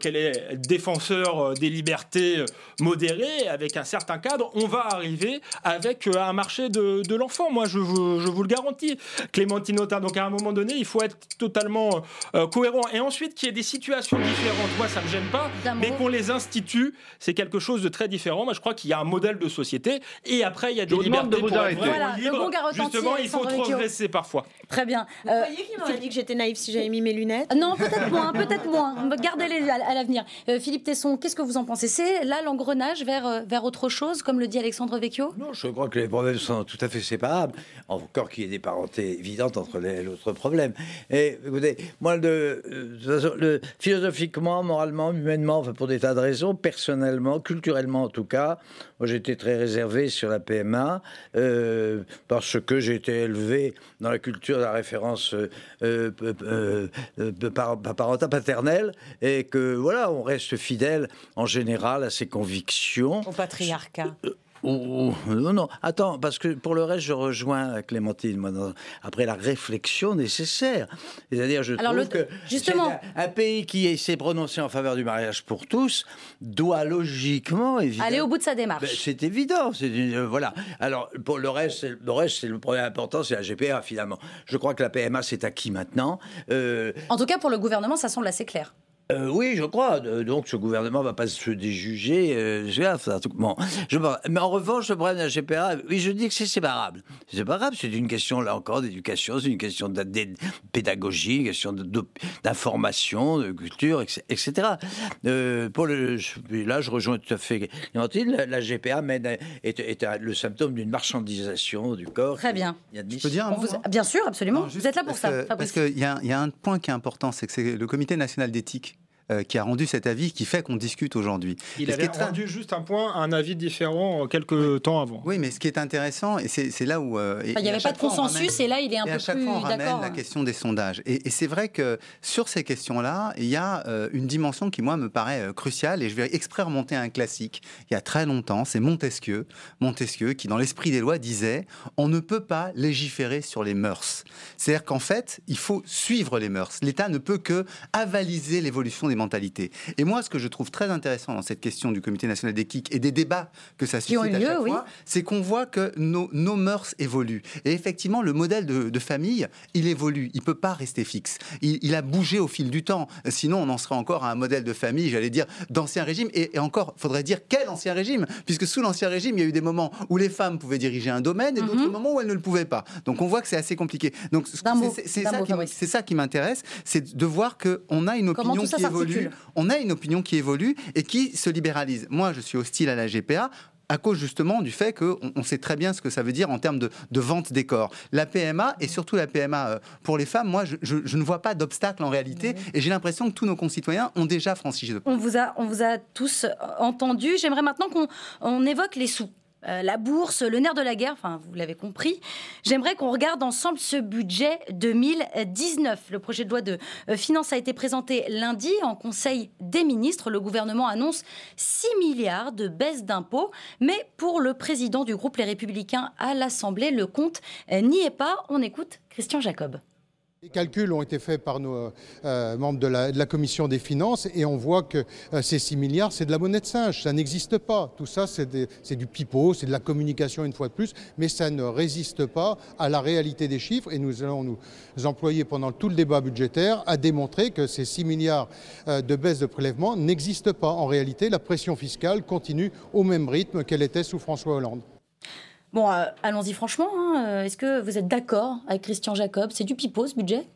qu'elle est défenseur des libertés modérées, avec un certain cadre, on va arriver avec un marché de, l'enfant. Moi, je vous, je vous le garantis, Clémentine Autain. Donc, à un moment donné, il faut être totalement euh, cohérent. Et ensuite, qu'il y ait des situations différentes, moi, ça me gêne pas, mais qu'on les institue, c'est quelque chose de très différent. Moi, je crois qu'il y a un modèle de société, et après, il y a des demande libertés de vous pour être Voilà, libre. Justement, il faut transgresser parfois. Très bien. Vous Euh, croyez qu'il m'aurait dit que j'étais naïve si j'avais mis mes lunettes? Non, peut-être moins, peut-être moins. Gardez-les à, à l'avenir. Euh, Philippe Tesson, qu'est-ce que vous en pensez? C'est là l'engrenage vers, euh, vers autre chose, comme le dit Alexandre Vecchio? Non, je crois que les problèmes sont tout à fait séparables, encore qu'il y ait des parentés évidentes entre les et l'autre problème. Et écoutez, moi, le, euh, le- philosophiquement, moralement, humainement, enfin, pour des tas de raisons, personnellement, culturellement en tout cas, moi j'étais très réservé sur la PMA euh, parce que j'ai été élevé dans la culture de la référence euh, euh, euh, euh, par- parentale paternelle et que voilà, on reste fidèle en général à ses convictions. Au patriarcat. Non, non, attends, parce que pour le reste, je rejoins Clémentine, moi, dans- après la réflexion nécessaire. C'est-à-dire, je Alors, trouve le- que justement- un, un pays qui s'est prononcé en faveur du mariage pour tous doit logiquement, évidemment... Aller au bout de sa Ben, démarche. c'est évident, c'est une- euh, voilà. Alors pour le reste, le reste, c'est le problème important, c'est la GPA finalement. Je crois que la PMA c'est acquis maintenant. Euh, En tout cas, pour le gouvernement, ça semble assez clair. Euh, oui, je crois. Euh, Donc ce gouvernement ne va pas se déjuger. euh, bon, je- mais en revanche, le problème de la GPA, oui, je dis que c'est séparable. C'est séparable, c'est une question, là encore, d'éducation, c'est une question de, de- pédagogie, une question de- de- d'information, de, culture, etc. etc. Euh, pour le, je- là, je rejoins tout à fait Clémentine. La, la GPA mène est, le symptôme d'une marchandisation du corps. Très bien. Je peux dire un vous- hein? Bien sûr, absolument. Non, juste vous êtes là pour parce ça, que-. Parce qu'il y, a un- il y a un point qui est important, c'est que c'est le Comité national d'éthique euh, qui a rendu cet avis qui fait qu'on discute aujourd'hui. Il avait est très- rendu juste un point, un avis différent euh, quelques temps avant. Oui, mais ce qui est intéressant, et c'est là où... euh, et- il n'y avait pas de consensus ramène- et là, il est un et peu à chaque plus fois, on ramène la question des sondages. Et, et c'est vrai que sur ces questions-là, il y a euh, une dimension qui, moi, me paraît euh, cruciale. Et je vais exprès remonter à un classique. Il y a très longtemps, c'est Montesquieu. Montesquieu qui, dans l'esprit des lois, disait on ne peut pas légiférer sur les mœurs. C'est-à-dire qu'en fait, il faut suivre les mœurs. L'État ne peut que avaliser l'évolution des Et moi, ce que je trouve très intéressant dans cette question du Comité national d'éthique et des débats que ça suscite à chaque oui. fois, c'est qu'on voit que nos, nos mœurs évoluent. Et effectivement, le modèle de, de famille, il évolue. Il peut pas rester fixe. Il, il a bougé au fil du temps. Sinon, on en serait encore à un modèle de famille, j'allais dire, d'ancien régime. Et, et encore, faudrait dire quel ancien régime? Puisque sous l'ancien régime, il y a eu des moments où les femmes pouvaient diriger un domaine et d'autres Mhm. moments où elles ne le pouvaient pas. Donc on voit que c'est assez compliqué. Donc c'est ça, qui ça m'intéresse, c'est de voir qu'on a une Comment opinion tout ça qui évolue. On a une opinion qui évolue et qui se libéralise. Moi, je suis hostile à la GPA à cause justement du fait qu'on on sait très bien ce que ça veut dire en termes de, de vente des corps. La PMA, et surtout la PMA euh, pour les femmes, moi, je, je- je ne vois pas d'obstacle en réalité, et j'ai l'impression que tous nos concitoyens ont déjà franchi On vous a, on vous a tous entendus. J'aimerais maintenant qu'on on évoque les sous. Euh, la bourse, le nerf de la guerre, enfin vous l'avez compris. J'aimerais qu'on regarde ensemble ce budget 2019. Le projet de loi de euh, finances a été présenté lundi en Conseil des ministres. Le gouvernement annonce 6 milliards de baisse d'impôts. Mais pour le président du groupe Les Républicains à l'Assemblée, le compte n'y est pas. On écoute Christian Jacob. Les calculs ont été faits par nos euh, membres de la, commission des finances et on voit que euh, ces 6 milliards, c'est de la monnaie de singe, ça n'existe pas. Tout ça, c'est du pipeau, c'est de la communication une fois de plus, mais ça ne résiste pas à la réalité des chiffres et nous allons nous employer pendant tout le débat budgétaire à démontrer que ces 6 milliards euh, de baisse de prélèvement n'existent pas. En réalité, la pression fiscale continue au même rythme qu'elle était sous François Hollande. Bon, euh, allons-y franchement. hein. Euh, Est-ce que vous êtes d'accord avec Christian Jacob? C'est du pipeau ce budget?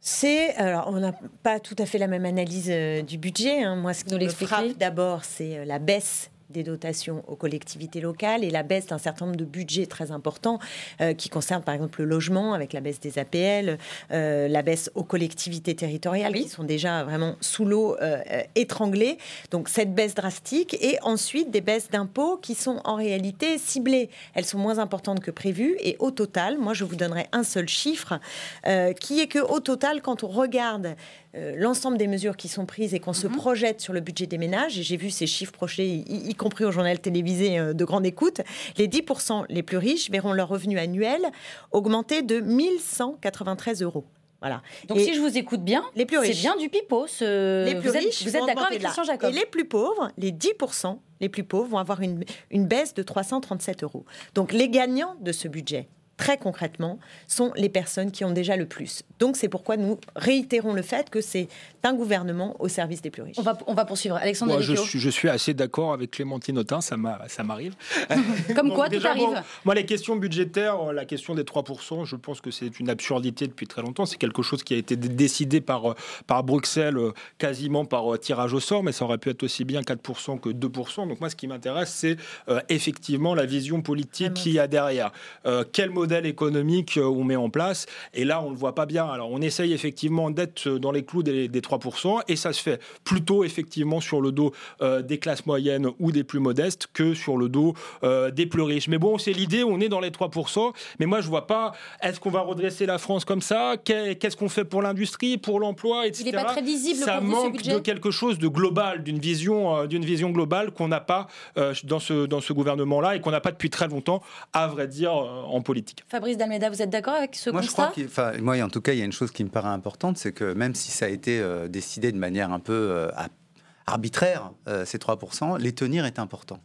C'est alors on n'a pas tout à fait la même analyse euh, du budget. hein. Moi, ce qui Nous me frappe d'abord, c'est la baisse des dotations aux collectivités locales et la baisse d'un certain nombre de budgets très importants euh, qui concernent par exemple le logement avec la baisse des APL, euh, la baisse aux collectivités territoriales qui sont déjà vraiment sous l'eau, euh, euh, étranglées. Donc cette baisse drastique et ensuite des baisses d'impôts qui sont en réalité ciblées. Elles sont moins importantes que prévues et au total, moi je vous donnerai un seul chiffre qui est que au total, quand on regarde euh, l'ensemble des mesures qui sont prises et qu'on se projette sur le budget des ménages, et j'ai vu ces chiffres projetés, y, y compris au journal télévisé euh, de grande écoute, les 10% les plus riches verront leur revenu annuel augmenter de 1193 euros. Voilà. Donc Et si je vous écoute bien, les plus c'est bien du pipeau. Ce... les plus vous êtes, riches vous êtes d'accord avec. Christian Jacob Et les plus pauvres, les 10% les plus pauvres vont avoir une, une baisse de 337 euros. Donc les gagnants de ce budget, très concrètement, sont les personnes qui ont déjà le plus. Donc c'est pourquoi nous réitérons le fait que c'est un gouvernement au service des plus riches. on va, on va poursuivre. Alexandre Moi, je, suis, je suis assez d'accord avec Clémentine Autain, ça m'a- ça m'arrive. Comme Donc, quoi, tout déjà, arrive. bon, moi, les questions budgétaires, euh, la question des 3%, je pense que c'est une absurdité depuis très longtemps. C'est quelque chose qui a été décidé par, euh, par Bruxelles euh, quasiment par tirage au sort, mais ça aurait pu être aussi bien 4% que 2%. Donc moi, ce qui m'intéresse, c'est euh, effectivement la vision politique qu'il y a derrière. Euh, quel modèle économique euh, on met en place Et là, on ne le voit pas bien. Alors, on essaye effectivement d'être dans les clous des, des 3%, et ça se fait plutôt effectivement sur le dos euh, des classes moyennes ou des plus modestes que sur le dos euh, des plus riches. Mais bon, c'est l'idée, on est dans les 3%, mais moi je vois pas, est-ce qu'on va redresser la France comme ça? Qu'est- Qu'est-ce qu'on fait pour l'industrie, pour l'emploi, etc. Il n'est pas très ça pour vous, ce manque budget de quelque chose de global, d'une vision, euh, d'une vision globale qu'on n'a pas dans ce, dans ce gouvernement-là et qu'on n'a pas depuis très longtemps, à vrai dire, en politique. Fabrice Dalmeda, vous êtes d'accord avec ce Moi, je constat crois qu'il, enfin, moi, en tout cas, il y a une chose qui me paraît importante, c'est que même si ça a été euh, décidé de manière un peu euh, arbitraire, euh, ces 3%, les tenir est important.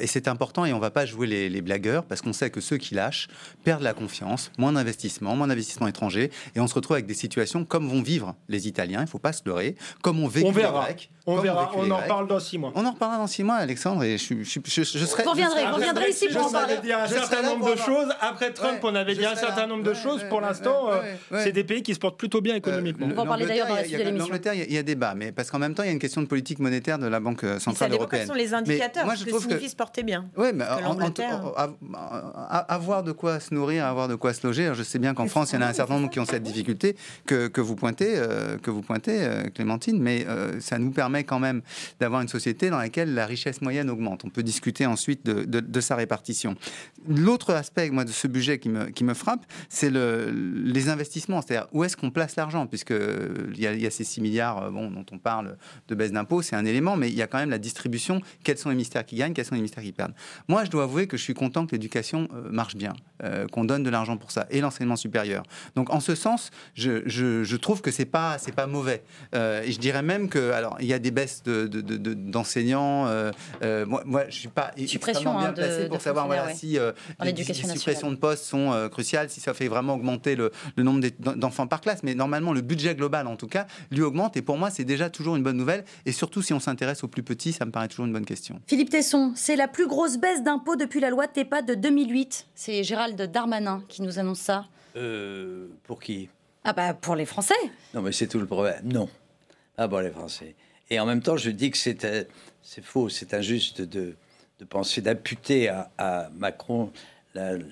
Et c'est important et on ne va pas jouer les, les blagueurs parce qu'on sait que ceux qui lâchent perdent la confiance, moins d'investissement, moins d'investissement étranger et on se retrouve avec des situations comme vont vivre les Italiens, il ne faut pas se leurrer, comme ont vécu On verra. les Grecs. On comme verra, on en reparle dans six mois. On en reparlera dans six mois, Alexandre, et je, je, je, je serai. Vous reviendrez, vous reviendrez ici pour en parler. dire un Je certain nombre de avoir- choses. Après Trump, Ouais, on avait dit un certain là. nombre de Ouais, choses. ouais, Pour ouais, l'instant, ouais, euh, ouais, ouais. c'est des pays qui se portent plutôt bien Euh, économiquement. le- va en parler d'ailleurs dans la suite de il y a- l'émission. L'Angleterre, il y a- il y, a débat, mais parce qu'en même temps, il y a une question de politique monétaire de la Banque ça centrale dépend européenne. quels sont les indicateurs, moi, ce je que trouve que signifie se porter bien. oui, mais en- en- en- avoir de quoi se nourrir, avoir de quoi se loger. Alors, je sais bien qu'en France, il y en a un certain nombre qui ont cette difficulté que, vous pointez, euh, que vous pointez, Clémentine, mais ça nous permet quand même d'avoir une société dans laquelle la richesse moyenne augmente. On peut discuter ensuite de, sa répartition. L'autre aspect, moi, de ce budget qui me, frappe, c'est le, les investissements, c'est-à-dire où est-ce qu'on place l'argent, puisque euh, il y, a, y a ces 6 milliards, euh, dont on parle de baisse d'impôts, c'est un élément, mais il y a quand même la distribution. Quels sont les ministères qui gagnent, quels sont les ministères qui perdent? Moi, je dois avouer que je suis content que l'éducation euh, marche bien, euh, qu'on donne de l'argent pour ça, et l'enseignement supérieur. Donc, en ce sens, je, trouve que c'est pas pas mauvais. Et je dirais même que, alors, il y a des baisses de- de- de- de- d'enseignants. euh, euh, moi, moi, je suis pas Suppression, extrêmement bien hein, de- placé de pour savoir voilà, si euh, les, suppressions de postes sont euh, cruciales, si ça fait vraiment augmenter le, le nombre d'enfants par classe. Mais normalement, le budget global, en tout cas, lui augmente. Et pour moi, c'est déjà toujours une bonne nouvelle. Et surtout, si on s'intéresse aux plus petits, ça me paraît toujours une bonne question. Philippe Tesson, c'est la plus grosse baisse d'impôts depuis la loi TEPA de 2008. C'est Gérald Darmanin qui nous annonce ça. Euh, pour qui? Ah bah pour les Français. Non, mais c'est tout le problème. Non. Ah bon, les Français. Et en même temps, je dis que c'est euh, faux, c'est injuste de, de penser, d'imputer à, à Macron la, la-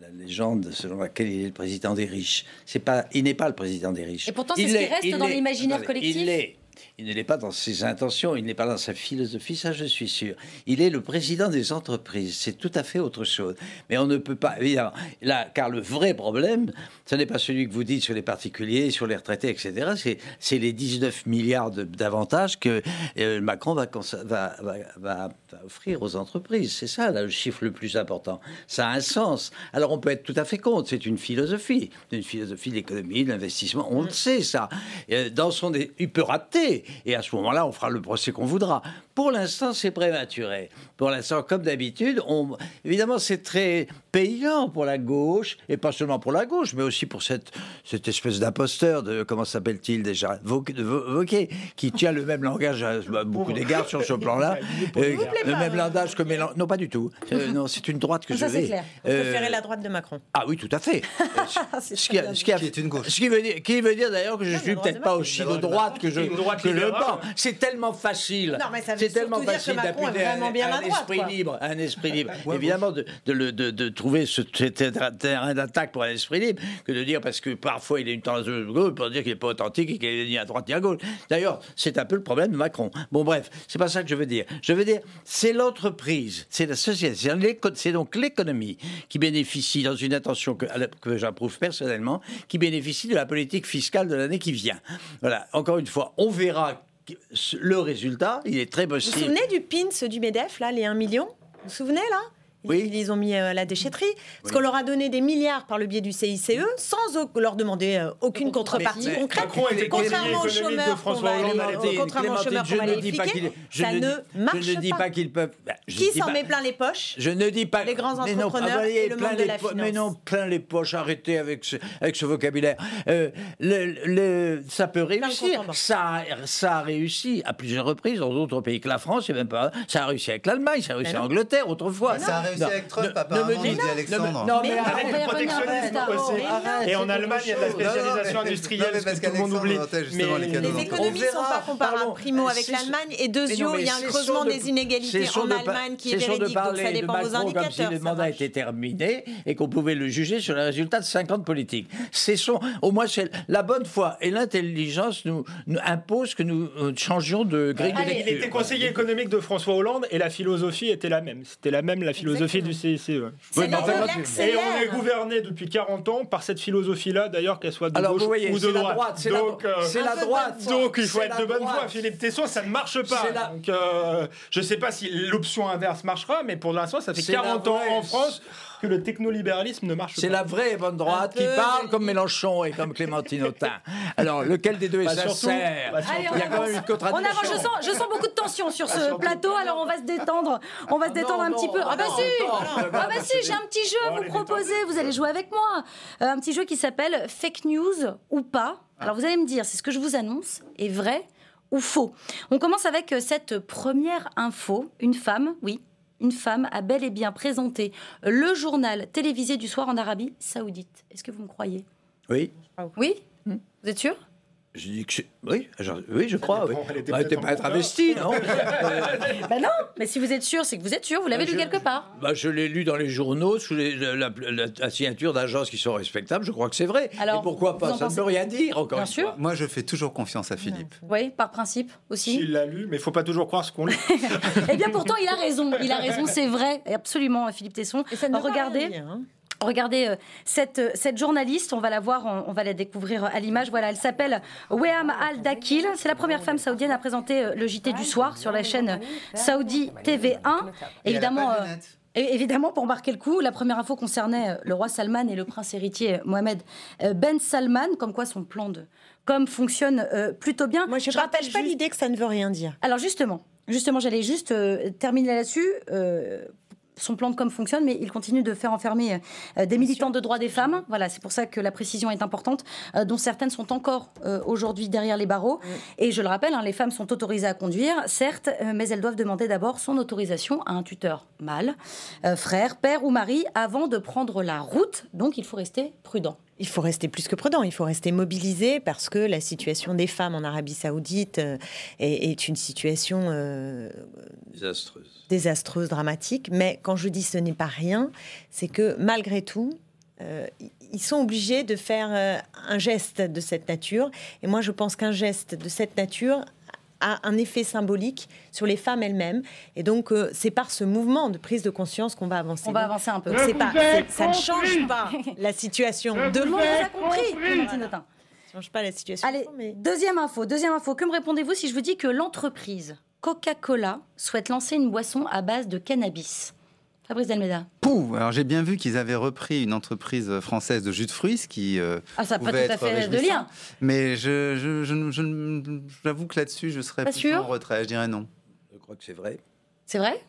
la légende selon laquelle il est le président des riches. C'est pas, il n'est pas le président des riches. Et pourtant, c'est Il ce qui reste dans l'imaginaire collectif. Il l'est. Il ne l'est pas dans ses intentions, il n'est pas dans sa philosophie, ça je suis sûr. Il est le président des entreprises, c'est tout à fait autre chose. Mais on ne peut pas, évidemment, là, car le vrai problème, ce n'est pas celui que vous dites sur les particuliers, sur les retraités, etc. C'est, les 19 milliards d'avantages que euh, Macron va, cons- va, va- va- va offrir aux entreprises. C'est ça, là, le chiffre le plus important. Ça a un sens. Alors on peut être tout à fait contre, c'est une philosophie, une philosophie de l'économie, de l'investissement, on le sait ça. Euh, dans son, il peut rater, et à ce moment-là, on fera le procès qu'on voudra. Pour l'instant, c'est prématuré. Pour l'instant, comme d'habitude, on... évidemment, c'est très payant pour la gauche, et pas seulement pour la gauche, mais aussi pour cette, cette espèce d'imposteur de, comment s'appelle-t-il déjà, qui tient le même langage à à beaucoup d'égards sur ce plan-là. Euh, le même langage que Mélenchon. Non, pas du tout. Euh, non, c'est une droite que Ça, je c'est vais. clair. Vous Euh, préférez la droite de Macron ah oui, tout à fait. Euh, C'est ce, qui, a- bien ce qui a- Qui est une gauche. ce qui veut dire, qui veut dire d'ailleurs que je Non, suis peut-être pas aussi de droite que je, que le pense. C'est tellement facile. Non, mais ça veut c'est tellement surtout dire que facile Macron est d'appuyer vraiment un, bien à un droite, esprit libre, un esprit libre. Évidemment, de, de- de trouver ce terrain d'attaque pour un esprit libre, que de dire parce que parfois il a une tendance de gauche pour dire qu'il n'est pas authentique et qu'il est ni à droite ni à gauche. D'ailleurs, c'est un peu le problème de Macron. Bon, bref, c'est pas ça que je veux dire. Je veux dire, c'est l'entreprise, c'est la société, c'est donc l'économie qui bénéficie, dans une intention que, que j'approuve personnellement, qui bénéficie de la politique fiscale de l'année qui vient. Voilà, encore une fois, on verra le résultat, il est très Vous vous possible. souvenez du pins du MEDEF, là, les 1 million? Vous vous souvenez, là? Oui. Ils les ont mis euh, à la déchetterie. Parce Oui. qu'on leur a donné des milliards par le biais du CICE sans au- leur demander euh, aucune contrepartie Mais- mais concrète. Macron Contrairement aux chômeurs qu'on François va aller- Hollande contrairement aux chômeurs qu'on va aller ça ne marche Je ne dis pas. pas qu'ils peuvent. bah, je Qui dis s'en pas- met plein les poches Je ne dis pas Les grands entrepreneurs et le plein monde de les la po- finance. Mais non, plein les poches. Arrêtez avec ce, avec ce vocabulaire. Euh, le, le- ça peut réussir. Ça, a- ça a réussi à plusieurs reprises dans d'autres pays que la France. et même pas. Ça a réussi avec l'Allemagne. Ça a réussi en. Angleterre autrefois. Ça a réussi avec Trump, ne- ne me apparemment, dit ne me- Alexandre. Non, Mais tard. Oh, Mais arrête, Et en c'est Allemagne, il y a de la spécialisation industrielle, parce que tout le monde oublie. les. Les économies ne on sont pas comparables, primo, avec C'est- l'Allemagne. Et mais il y a un creusement de- des inégalités en Allemagne qui est véridique. Donc ça dépend de vos indicateurs. Comme si le ça mandat était terminé et qu'on pouvait le juger sur le résultat de 50 politiques. Cessons, au moins, c'est la bonne foi et l'intelligence nous, nous imposent que nous euh, changions de grille de Allez, Il lecture. était conseiller économique de François Hollande et la philosophie était la même. C'était la même la philosophie philosophie du CIC. ouais. Oui, Et on est gouverné depuis 40 ans par cette philosophie-là, d'ailleurs, qu'elle soit de Alors gauche voyez, ou de droite. droite, c'est la, donc, euh, la droite. donc il faut être de bonne droite. foi. Philippe Tesson, ça ne marche pas. C'est la- Donc euh, je ne sais pas si l'option inverse marchera, mais pour l'instant, ça fait C'est la 40 ans en France que le technolibéralisme ne marche pas. C'est la vraie bonne droite qui parle comme Mélenchon et comme Clémentine Autain. Alors, lequel des deux est Bah, sincère bah, Il y a quand même une On avance, je sens, je sens beaucoup de tension sur ce surtout- plateau, alors on va se détendre. On va se Ah détendre non, un petit non, peu. ah Ah bah non, si non, Ah bah si, j'ai un petit jeu à vous proposer, vous allez jouer avec moi. Euh, un petit jeu qui s'appelle Fake News ou pas. Alors vous allez me dire, c'est ce que je vous annonce est vrai ou faux. On commence avec euh, cette première info. Une femme, oui, une femme a bel et bien présenté le journal télévisé du soir en Arabie Saoudite. Est-ce que vous me croyez? Oui. Oui? Vous êtes sûr? Je dis que oui, je... oui, je crois. Oui. Elle était Bah, pas investi, non Ben non, mais si vous êtes sûr, c'est que vous êtes sûr, vous l'avez Bah, lu je- quelque part. Bah, je l'ai lu dans les journaux sous les- la, la- la- la signature d'agences qui sont respectables. Je crois que c'est vrai. Alors, Et pourquoi pas Ça ne veut rien dire, encore Bien une sûr. fois. Moi, je fais toujours confiance à Philippe. Oui, par principe aussi. S'il l'a lu, mais il faut pas toujours croire ce qu'on lit. Eh bien, pourtant, il a raison. Il a raison, c'est vrai. Absolument, Philippe Tesson. Et ça ne Regardez. rien dire, hein. Regardez euh, cette, euh, cette journaliste, on va la voir, on, on va la découvrir à l'image. Voilà, elle s'appelle Weham Al-Dakil. C'est la première femme saoudienne à présenter euh, le JT du soir sur la chaîne Saudi TV1. Évidemment, euh, et évidemment, pour marquer le coup, la première info concernait euh, le roi Salman et le prince héritier euh, Mohamed euh, Ben Salman, comme quoi son plan de com fonctionne euh, plutôt bien. Moi, je ne rappelle partage pas l'idée que ça ne veut rien dire. alors justement, justement, j'allais juste euh, terminer là-dessus. Euh, son plan de com fonctionne, mais il continue de faire enfermer euh, des militants de droits des femmes. Voilà, c'est pour ça que la précision est importante, euh, dont certaines sont encore euh, aujourd'hui derrière les barreaux. Et je le rappelle, hein, les femmes sont autorisées à conduire, certes, euh, mais elles doivent demander d'abord son autorisation à un tuteur mâle, euh, frère, père ou mari, avant de prendre la route. Donc, il faut rester prudent. Il faut rester plus que prudent, il faut rester mobilisé parce que la situation des femmes en Arabie Saoudite euh, est, est une situation euh, Désastreuse. désastreuse, dramatique. Mais quand je dis ce n'est pas rien, c'est que malgré tout, euh, ils sont obligés de faire un geste de cette nature. Et moi, je pense qu'un geste de cette nature a un effet symbolique sur les femmes elles-mêmes. Et donc, euh, c'est par ce mouvement de prise de conscience qu'on va avancer. On va avancer un peu. C'est pas, ça ne change pas la situation de Tout le monde a compris, Clémentine Autain. Ça ne change pas la situation. Allez, mais... deuxième info, deuxième info. Que me répondez-vous si je vous dis que l'entreprise Coca-Cola souhaite lancer une boisson à base de cannabis? Fabrice Delmeda. Pouh Alors j'ai bien vu qu'ils avaient repris une entreprise française de jus de fruits, ce qui euh, Ah, ça n'a pas pouvait tout à être fait de lien. Mais je, je, je, je- j'avoue que là-dessus, je serais Pas plutôt sûr en retrait. Je dirais non. Je crois que c'est vrai. C'est vrai?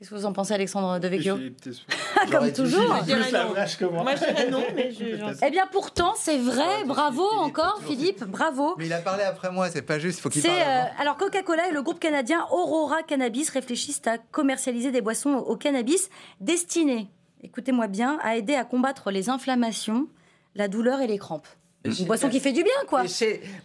Qu'est-ce que vous en pensez, Alexandre Devecchio Philippe Tesson. Comme dit toujours. Plus la vache que moi. Moi, je dirais non, mais je, Eh bien, pourtant, c'est vrai. Bravo Philippe, encore, Philippe. Bravo. Mais il a parlé après moi, c'est pas juste, il faut qu'il C'est parle euh, alors Coca-Cola et le groupe canadien Aurora Cannabis réfléchissent à commercialiser des boissons au cannabis destinées, écoutez-moi bien, à aider à combattre les inflammations, la douleur et les crampes. Une boisson qui fait du bien, quoi.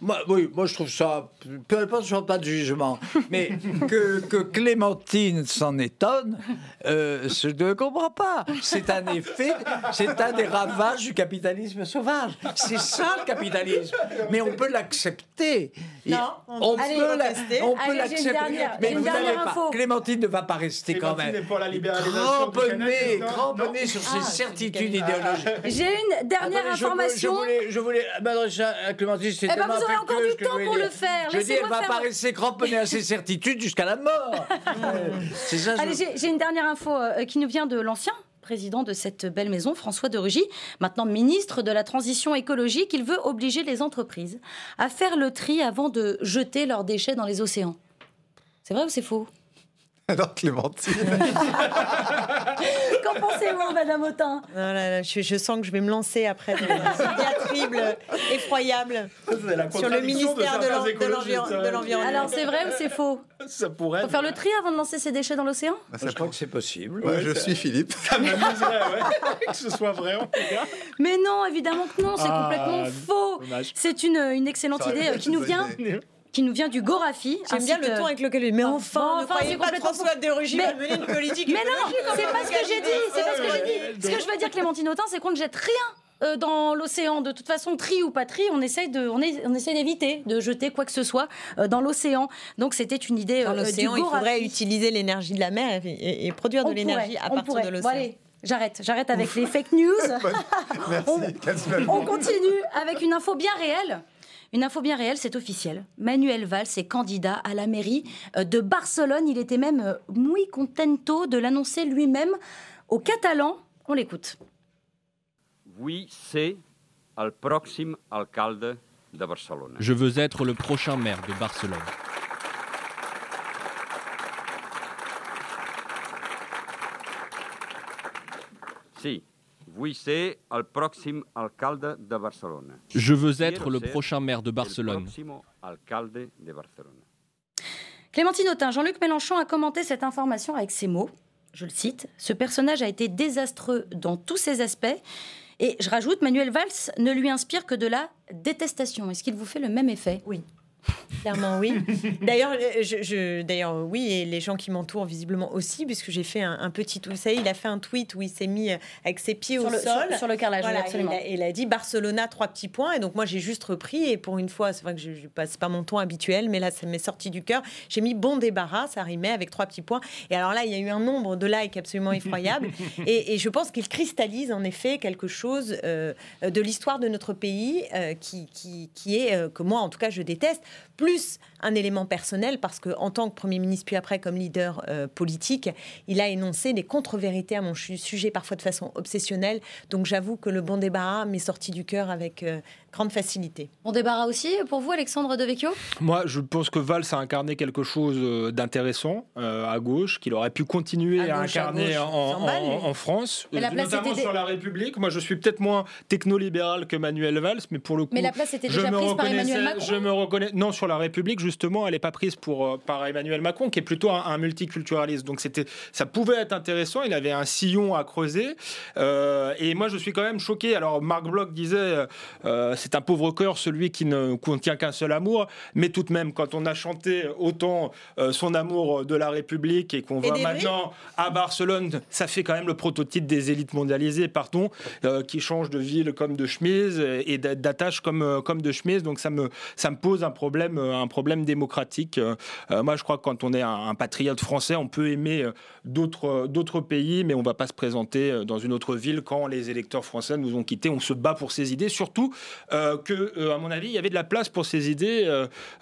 Moi, oui, moi je trouve ça. Peu importe, je ne pas de jugement, mais que, que Clémentine s'en étonne, euh, je ne comprends pas. C'est un effet, c'est un des ravages du capitalisme sauvage. C'est ça le capitalisme, mais on peut l'accepter. Non, on on peut peut la- on peut Allez, j'ai une l'accepter. dernière- Mais vous pas. info. Clémentine ne va pas rester quand même. est pour la Cramponnée, sur ses Ah, certitudes c'est du cannabis. idéologiques. J'ai une dernière information. Je voulais, je voulais m'adresser à Clémentine. c'est Eh ben, tellement vous aurez encore du je temps pour dire. le faire. Je veux dire, elle va faire- pas rester cramponnée à ses certitudes jusqu'à la mort. C'est ça. je- Allez, j'ai j'ai une dernière info euh, qui nous vient de l'ancien président de cette belle maison, François de Rugy, maintenant ministre de la Transition écologique. Il veut obliger les entreprises à faire le tri avant de jeter leurs déchets dans les océans. C'est vrai ou c'est faux? Alors Clémentine. Qu'en pensez-vous, Madame Autain? Non, là, là, je, je sens que je vais me lancer après dans une diatribe effroyable la sur le ministère de hein. de l'environnement. Alors, c'est vrai ou c'est faux? Ça pourrait. Faut faire le tri avant de lancer ses déchets dans l'océan? Bah, Je ça crois que c'est possible. Ouais, Ouais, je suis Philippe. Ça m'amuserait, ouais, que ce soit vrai en tout cas. Mais non, évidemment que non, c'est Ah, complètement faux. C'est une, une excellente idée euh, qui nous vient, idée. Qui nous vient du Gorafi. J'aime bien le ton avec lequel. Mais Bon, enfin, enfin, ne croyez c'est pas complètement François de Rugy Mais- va mener une politique Mais non, c'est pas ce que j'ai dit. C'est pas ce que j'ai dit. Ce que je veux dire, Clémentine Autain, c'est qu'on ne jette rien euh, dans l'océan. De toute façon, tri ou pas tri, on essaye de, on, est, on essaie d'éviter de jeter quoi que ce soit euh, dans l'océan. Donc c'était une idée. Dans euh, l'océan, du il faudrait utiliser l'énergie de la mer et, et- et produire de l'énergie à partir pourrait. de Bon, l'océan. allez, j'arrête, j'arrête avec les fake news. Merci. On continue avec une info bien réelle. Une info bien réelle, c'est officiel. Manuel Valls est candidat à la mairie euh, de Barcelone. Il était même euh, muy contento de l'annoncer lui-même aux Catalans. On l'écoute. Vull ser el pròxim alcalde de Barcelona. Je veux être le prochain maire de Barcelone. Alcalde de Barcelona. Je veux être le prochain maire de El Barcelone. Clémentine Autain, Jean-Luc Mélenchon a commenté cette information avec ces mots. Je le cite Ce personnage a été désastreux dans tous ses aspects. Et je rajoute Manuel Valls ne lui inspire que de la détestation. Est-ce qu'il vous fait le même effet? Oui. Clairement, oui. D'ailleurs, euh, je, je- d'ailleurs, oui, et les gens qui m'entourent visiblement aussi, puisque j'ai fait un, un petit. Vous savez, il a fait un tweet où il s'est mis euh, avec ses pieds sur au le, sol. sur, sur le carrelage, oui, Voilà, absolument. il, a, il a dit Barcelona, trois petits points. Et donc, moi, j'ai juste repris. Et pour une fois, c'est vrai que je, je passe pas mon ton habituel, mais là, ça m'est sorti du cœur. J'ai mis bon débarras, ça rimait avec trois petits points. Et alors là, il y a eu un nombre de likes absolument effroyable. et, et je pense qu'il cristallise en effet quelque chose euh, de l'histoire de notre pays euh, qui, qui, qui est, euh, que moi, en tout cas, je déteste. Plus un élément personnel, parce que en tant que Premier ministre, puis après comme leader euh, politique, il a énoncé des contre-vérités à mon sujet, parfois de façon obsessionnelle. Donc j'avoue que le bon débarras m'est sorti du cœur avec euh, grande facilité. On débarras aussi pour vous, Alexandre Devecchio? Moi, je pense que Valls a incarné quelque chose euh, d'intéressant euh, à gauche, qu'il aurait pu continuer À à, gauche, à incarner gauche, en, en- en France, Mais la place notamment était- sur la République. Moi, je suis peut-être moins technolibéral que Manuel Valls, mais pour le coup, Mais la place était je déjà me prise par Emmanuel reconnaissais- Macron. Je me reconnais. Non, sur la République, justement, elle n'est pas prise pour, euh, par Emmanuel Macron, qui est plutôt un, un multiculturaliste. Donc, c'était, ça pouvait être intéressant. Il avait un sillon à creuser. Euh, et moi, je suis quand même choqué. Alors, Marc Bloch disait euh, c'est un pauvre cœur, celui qui ne contient qu'un seul amour. Mais tout de même, quand on a chanté autant euh, son amour de la République et qu'on des maintenant à Barcelone, ça fait quand même le prototype des élites mondialisées, pardon, qui changent de ville comme de chemise et d'a- d'attache comme, comme de chemise. Donc ça me, ça me pose un problème, euh, un problème démocratique. Euh, euh, moi, je crois que quand on est un, un patriote français, on peut aimer d'autres d'autres pays, mais on va pas se présenter dans une autre ville quand les électeurs français nous ont quittés. On se bat pour ces idées, surtout euh, que, euh, à mon avis, il y avait de la place pour ces idées.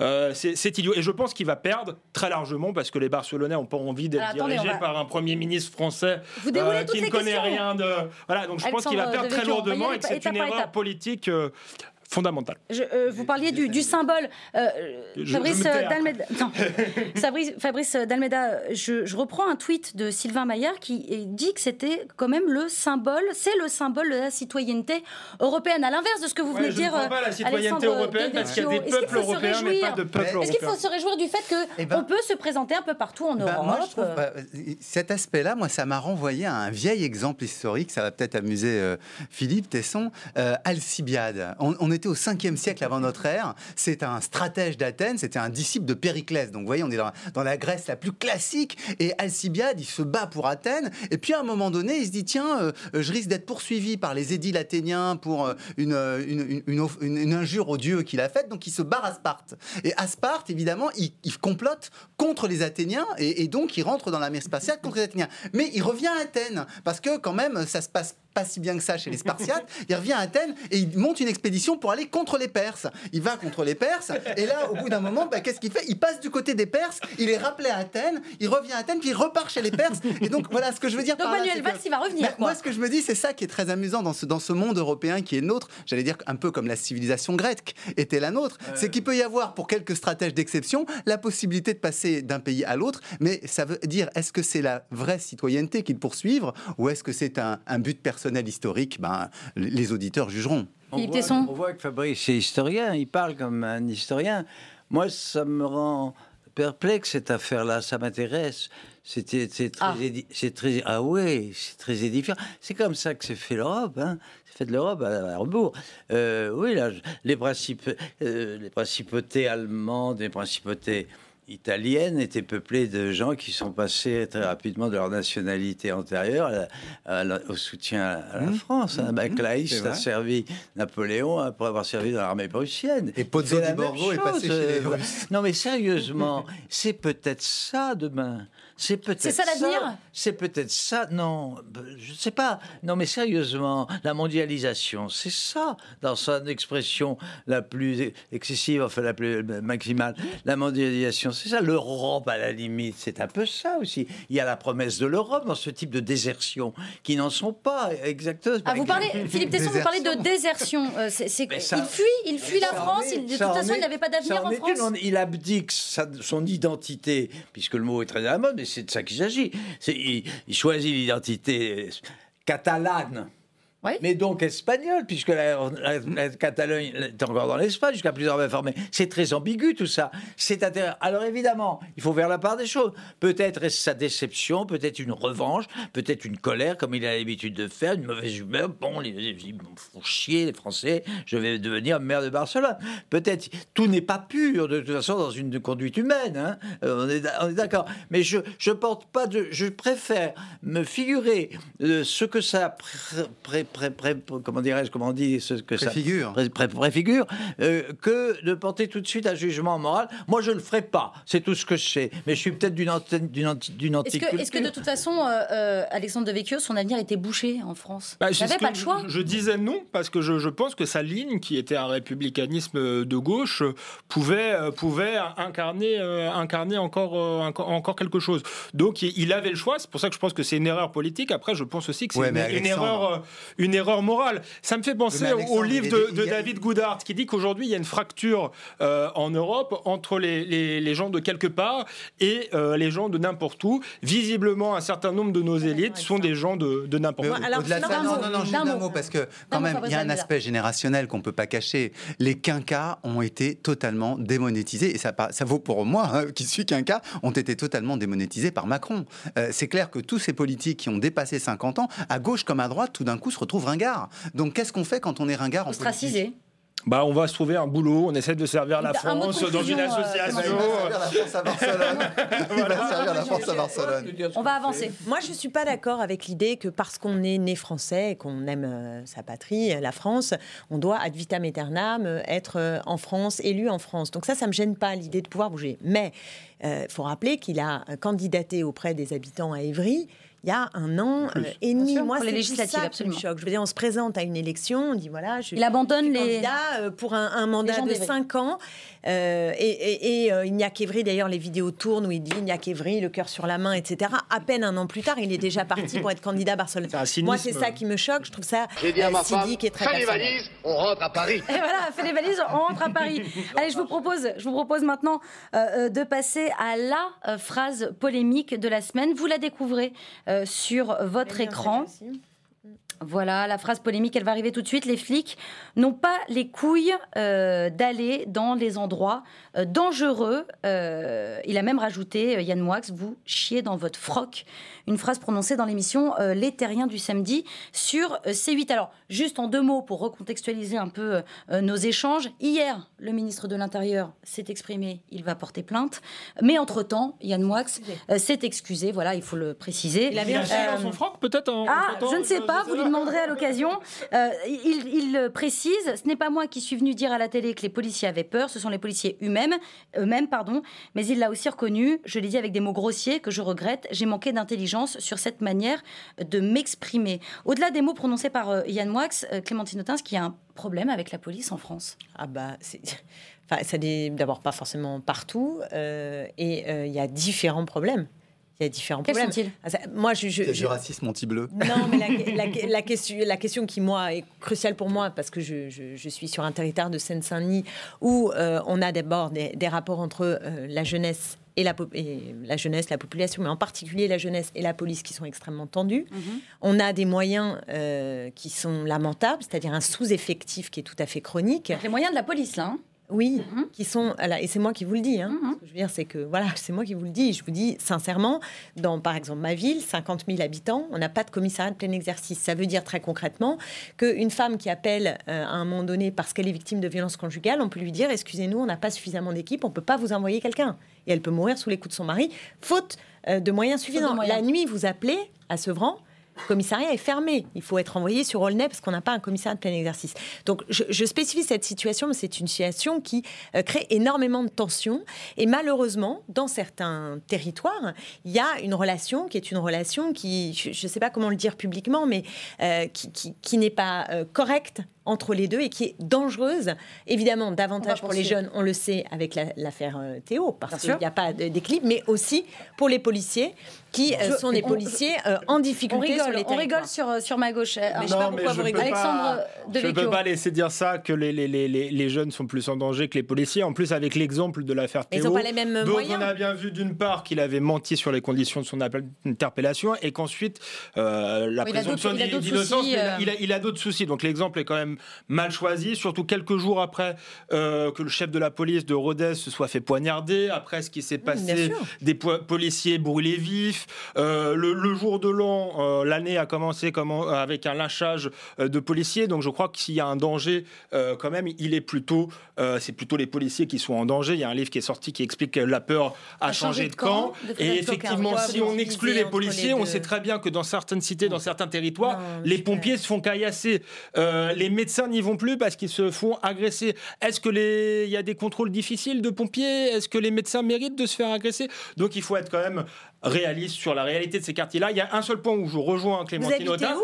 euh, c'est c'est idiot. Et je pense qu'il va perdre très largement parce que les Barcelonais n'ont pas envie d'être Alors, dirigés va- par un premier ministre français qui ne connaît rien de. Voilà, donc je pense qu'il va perdre très lourdement et que c'est une erreur politique fondamentale. Je, euh, vous parliez du, du symbole. Euh, Je- Fabrice je hein. Dalmeda. non. Fabrice, Fabrice Dalmeda, je, je reprends un tweet de Sylvain Maillard qui dit que c'était quand même le symbole, c'est le symbole de la citoyenneté européenne. À l'inverse de ce que vous venez Ouais, de je ne dire. pas la euh, citoyenneté Alexandre européenne parce qu'il y a des peuples européens, mais pas de peuples Est-ce qu'il faut européens. se réjouir du fait qu'on Eh ben- peut se présenter un peu partout en Bah, Europe? moi, je trouve, euh, cet aspect-là, moi, ça m'a renvoyé à un vieil exemple historique. Ça va peut-être amuser euh, Philippe Tesson. Euh, Alcibiade. On, on était au 5e siècle avant notre ère. C'est un stratège d'Athènes. C'était un disciple de Périclès. Donc, vous voyez, on est dans, la Grèce la plus classique. Et Alcibiade, il se bat pour Athènes. Et puis, à un moment donné, il se dit tiens, euh, je risque d'être poursuivi par les édiles athéniens pour euh, une, euh, une, une- injure au dieu qu'il a faite. Donc, il se barre à Sparte. Et à Sparte, évidemment, il, il complote contre les Athéniens et, et donc il rentre dans la mer spatiale contre les Athéniens. Mais il revient à Athènes parce que quand même ça se passe pas si bien que ça chez les Spartiates. Il revient à Athènes et il monte une expédition pour aller contre les Perses. Il va contre les Perses et là, au bout d'un moment, bah, qu'est-ce qu'il fait? Il passe du côté des Perses, il est rappelé à Athènes, il revient à Athènes, puis il repart chez les Perses. Et donc voilà ce que je veux dire. Donc là, Manuel que- Valls, il va revenir. Bah, moi, ce que je me dis, c'est ça qui est très amusant dans ce, dans ce monde européen qui est nôtre. J'allais dire un peu comme la civilisation grecque était la nôtre. C'est qu'il peut y avoir, pour quelques stratèges d'exception, la possibilité de passer d'un pays à l'autre. Mais ça veut dire, est-ce que c'est la vraie citoyenneté qu'ils poursuivent ou est-ce que c'est un, un but personnel historique ben, Les auditeurs jugeront. On voit, on voit que Fabrice est historien, il parle comme un historien. Moi, ça me rend perplexe cette affaire-là, ça m'intéresse. C'était, c'est très, Ah. très, ah ouais, c'est très édifiant. C'est comme ça que c'est fait l'Europe, hein. C'est fait de l'Europe à, à rebours. Euh, oui, là, je- les principes, euh, les principautés allemandes, les principautés italienne était peuplée de gens qui sont passés très rapidement de leur nationalité antérieure à à au soutien à la Mmh. France. Hein. Bah, Mmh. Claïs C'est a servi Napoléon après avoir servi dans l'armée prussienne. Et Pozzo di Borgo est passé chez les euh, Russes. Non mais sérieusement, c'est peut-être ça demain. C'est peut-être C'est ça l'avenir? C'est peut-être ça. Non, bah, je ne sais pas. Non mais sérieusement, la mondialisation, c'est ça dans son expression la plus excessive, enfin la plus maximale. La mondialisation, c'est ça. L'Europe à la limite, c'est un peu ça aussi. Il y a la promesse de l'Europe dans ce type de désertion qui n'en sont pas exactement. Ah, vous parlez, Philippe Tesson, vous parlez de désertion. Euh, c'est- c'est- Mais ça- il fuit, il fuit la France. est- il- de toute façon, est- il n'avait pas d'avenir en. France. On- il abdique sa- son identité, puisque le mot est très à la mode, mais c'est de ça qu'il s'agit. Il, il choisit l'identité catalane. Mais donc espagnole, puisque la, la- Catalogne est encore dans l'Espagne, jusqu'à plusieurs informés. C'est très ambigu tout ça. C'est intéressant. Alors évidemment, il faut faire la part des choses. Peut-être est-ce sa déception, peut-être une revanche, peut-être une colère, comme il a l'habitude de faire, une mauvaise humeur. Bon, ils font chier, les Français, je vais devenir maire de Barcelone. Peut-être, tout n'est pas pur, de toute façon, dans une conduite humaine. hein. Euh, on est, on est d'accord. Mais je je porte pas de. Je préfère me figurer euh, ce que ça pré- pré- pré- pré- comment dirais-je, comment on dit ce que Préfigure. ça pré- pré- préfigure, euh, que de porter tout de suite un jugement moral. Moi, je le ferai pas. C'est tout ce que je sais. Mais je suis peut-être d'une antenne, d'une d'une Est-ce que, est-ce que de toute façon, euh, euh, Alexandre de Vecchio, son avenir était bouché en France? Bah, Il c'est n'avait ce pas le choix? Je, je disais non parce que je, je pense que sa ligne, qui était un républicanisme de gauche, pouvait, euh, pouvait incarner, euh, incarner encore, euh, encore, quelque chose. Donc il, avait le choix. C'est pour ça que je pense que c'est une erreur politique. Après, je pense aussi que c'est Ouais, une, erreur, euh, une erreur morale. Ça me fait penser au- livre de, David Goudart qui dit qu'aujourd'hui il y a une fracture euh, en Europe entre les, les- les gens de quelque part et euh, les gens de n'importe où. Visiblement, un certain nombre de nos élites sont des gens de, de n'importe où. Au-delà de ça, non, non, non, juste un mot, parce que quand même, il y a un aspect générationnel qu'on peut pas cacher. Les quinquas ont été totalement démonétisés, et ça vaut pour moi, hein, qui suis quinquas, ont été totalement démonétisés par Macron. Euh, c'est clair que tous ces politiques qui ont dépassé 50 ans, à gauche comme à droite, tout d'un coup se retrouvent ringards. Donc qu'est-ce qu'on fait quand on est ringard en politique? Ostracisé. Bah, on va se trouver un boulot, on essaie de servir la Un France dans une euh, association. Il va servir la France à Barcelone. Il va servir la France à Barcelone. On va avancer. Moi, je ne suis pas d'accord avec l'idée que parce qu'on est né français et qu'on aime euh, sa patrie, euh, la France, on doit ad vitam aeternam être euh, en France, élu en France. Donc ça, ça ne me gêne pas l'idée de pouvoir bouger. Mais il faut rappeler qu'il a candidaté auprès des habitants à Évry. Il y a un an euh, et demi. Moi, c'est législatives, ça qui me absolument. choque. Je veux dire, on se présente à une élection, on dit voilà, je, Il abandonne je suis les. candidat euh, pour un, un mandat de d'Évry. 5 ans. Euh, et et- et, euh, il n'y a qu'Evry, d'ailleurs, les vidéos tournent où il dit il n'y a qu'Evry, le cœur sur la main, etc. À peine un an plus tard, il est déjà parti pour être candidat à Barcelone. Moi, c'est ça qui me choque. Je trouve ça J'ai dit à ma femme, cynique et très fais les valises, on rentre à Paris. Et voilà, fait les valises, on rentre à Paris. Allez, je vous propose, je vous propose maintenant de passer à la euh, phrase polémique de la semaine. Vous la découvrez euh, sur votre écran. Voilà, la phrase polémique, elle va arriver tout de suite. Les flics n'ont pas les couilles euh, d'aller dans les endroits euh, dangereux. Euh, il a même rajouté, Yann Moix, vous chiez dans votre froc. Une phrase prononcée dans l'émission Les Terriens du samedi sur euh, C8. Alors, juste en deux mots pour recontextualiser un peu euh, nos échanges. Hier, le ministre de l'Intérieur s'est exprimé, il va porter plainte. Mais entre-temps, Yann Moix euh, s'est excusé, voilà, il faut le préciser. Il son froc, peut-être en- Ah, je ne sais pas, vous lui demanderez à l'occasion. Euh, il, il, euh, précise, ce n'est pas moi qui suis venu dire à la télé que les policiers avaient peur, ce sont les policiers eux-mêmes, eux-mêmes, pardon. Mais il l'a aussi reconnu, je l'ai dit avec des mots grossiers que je regrette, j'ai manqué d'intelligence sur cette manière de m'exprimer. Au-delà des mots prononcés par euh, Yann Moix, euh, Clémentine Autain, qu'il y a un problème avec la police en France Ah bah, c'est... Enfin, ça n'est d'abord pas forcément partout, euh, et euh, il y a différents problèmes. Il y a différents Quels problèmes. sont-ils? Ah, Moi, je, je- C'est je- du racisme anti-bleu. Non, mais la, la- la question, la question qui, moi, est cruciale pour moi, parce que je, je- je suis sur un territoire de Seine-Saint-Denis où euh, on a d'abord des, des rapports entre euh, la jeunesse et la, po- et la jeunesse, la population, mais en particulier la jeunesse et la police qui sont extrêmement tendus. On a des moyens euh, qui sont lamentables, c'est-à-dire un sous-effectif qui est tout à fait chronique. Les moyens de la police, là. hein. Oui, qui sont. et c'est moi qui vous le dis. hein. Ce que je veux dire, c'est que voilà, c'est moi qui vous le dis. Je vous dis sincèrement, dans par exemple ma ville, 50 000 habitants, on n'a pas de commissariat de plein exercice. Ça veut dire très concrètement qu'une femme qui appelle euh, à un moment donné parce qu'elle est victime de violences conjugales, on peut lui dire excusez-nous, on n'a pas suffisamment d'équipe, on peut pas vous envoyer quelqu'un. Et elle peut mourir sous les coups de son mari, faute euh, de moyens suffisants. La nuit, vous appelez à Sevran, le commissariat est fermé. Il faut être envoyé sur Aulnay parce qu'on n'a pas un commissariat de plein exercice. Donc, je, spécifie cette situation, mais c'est une situation qui euh, crée énormément de tensions. Et malheureusement, dans certains territoires, il y a une relation qui est une relation qui, je ne sais pas comment le dire publiquement, mais euh, qui, n'est pas euh, correcte entre les deux et qui est dangereuse, évidemment, davantage pour les jeunes, on le sait avec l'affaire Théo, parce qu'il n'y a pas d'équilibre, mais aussi pour les policiers qui sont des policiers en difficulté on rigole sur, euh, sur ma gauche. Euh, je sais pas pourquoi vous rigolez. Alexandre Je ne peux pas laisser dire ça que les, les, les, les, jeunes sont plus en danger que les policiers. En plus, avec l'exemple de l'affaire Théo. Ils pas les mêmes moyens. On a bien vu d'une part qu'il avait menti sur les conditions de son interpellation et qu'ensuite euh, la présomption d'innocence, il a, il a, d'autres soucis. Donc l'exemple est quand même mal choisi, surtout quelques jours après que le chef de la police de Rodez se soit fait poignarder, après ce qui s'est passé, des policiers brûlés vifs, le, le, jour de l'an, l'année a commencé avec un lâchage euh, de policiers. Donc je crois que s'il y a un danger, euh, quand même, il est plutôt, euh, c'est plutôt les policiers qui sont en danger. Il y a un livre qui est sorti qui explique que la peur a, changé, de camp. et effectivement, si on exclut les policiers, on sait très bien que dans certaines cités, dans certains territoires, les pompiers se font caillasser. les médecins n'y vont plus parce qu'ils se font agresser. Est-ce que les, il y a des contrôles difficiles de pompiers? Est-ce que les médecins méritent de se faire agresser? Donc il faut être quand même réaliste sur la réalité de ces quartiers-là. Il y a un seul point où je rejoins Clémentine Autain.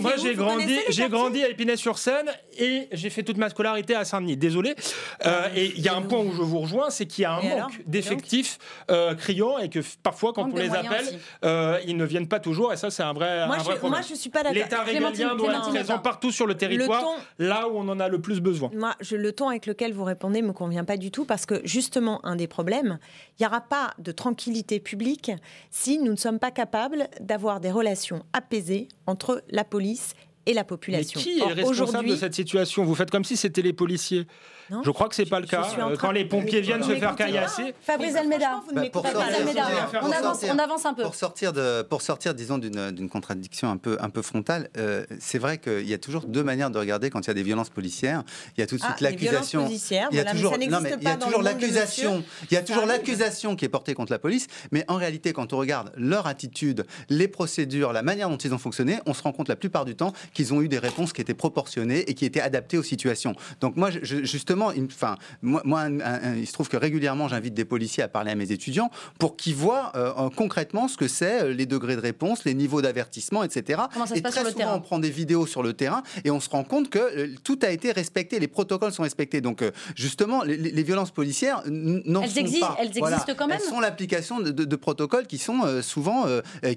Moi, j'ai grandi, j'ai grandi à Épinay-sur-Seine et j'ai fait toute ma scolarité à Saint-Denis. Désolé. Euh, ah, et il y a un point où je vous rejoins, c'est qu'il y a un manque d'effectifs euh, criants et que parfois, quand on les appelle, euh, ils ne viennent pas toujours. Et ça, c'est un vrai, moi, un vrai je, problème. Moi, je suis pas d'accord. L'État régalien doit être présent partout sur le territoire, là où on en a le plus besoin. Moi, je, le ton avec lequel vous répondez me convient pas du tout parce que justement, un des problèmes, il n'y aura pas de tranquillité publique si nous ne sommes pas capables d'avoir des relations apaisées entre la police et la population. Mais qui est responsable de cette situation? Vous faites comme si c'était les policiers. Je crois que c'est pas le cas. Euh, quand les pompiers viennent se faire caillasser. Fabrice Almeida. on, avance, un peu. Pour sortir, de, pour sortir disons, d'une contradiction un peu, un peu frontale, euh, c'est vrai qu'il y a toujours deux manières de regarder quand il y a des violences policières. Il y a tout de suite ah, l'accusation. Il y a toujours, il y a toujours l'accusation. Il y a toujours l'accusation qui est portée contre la police. Mais en réalité, quand on regarde leur attitude, les procédures, la manière dont ils ont fonctionné, on se rend compte la plupart du temps qu'ils ont eu des réponses qui étaient proportionnées et qui étaient adaptées aux situations. Donc moi, justement, enfin, moi, il se trouve que régulièrement, j'invite des policiers à parler à mes étudiants pour qu'ils voient euh, concrètement ce que c'est, euh, les degrés de réponse, les niveaux d'avertissement, etc. et très souvent, terrain on prend des vidéos sur le terrain et on se rend compte que euh, tout a été respecté, les protocoles sont respectés. Donc justement, les, violences policières n'en sont pas. Elles existent quand même. Elles sont l'application de, protocoles qui sont souvent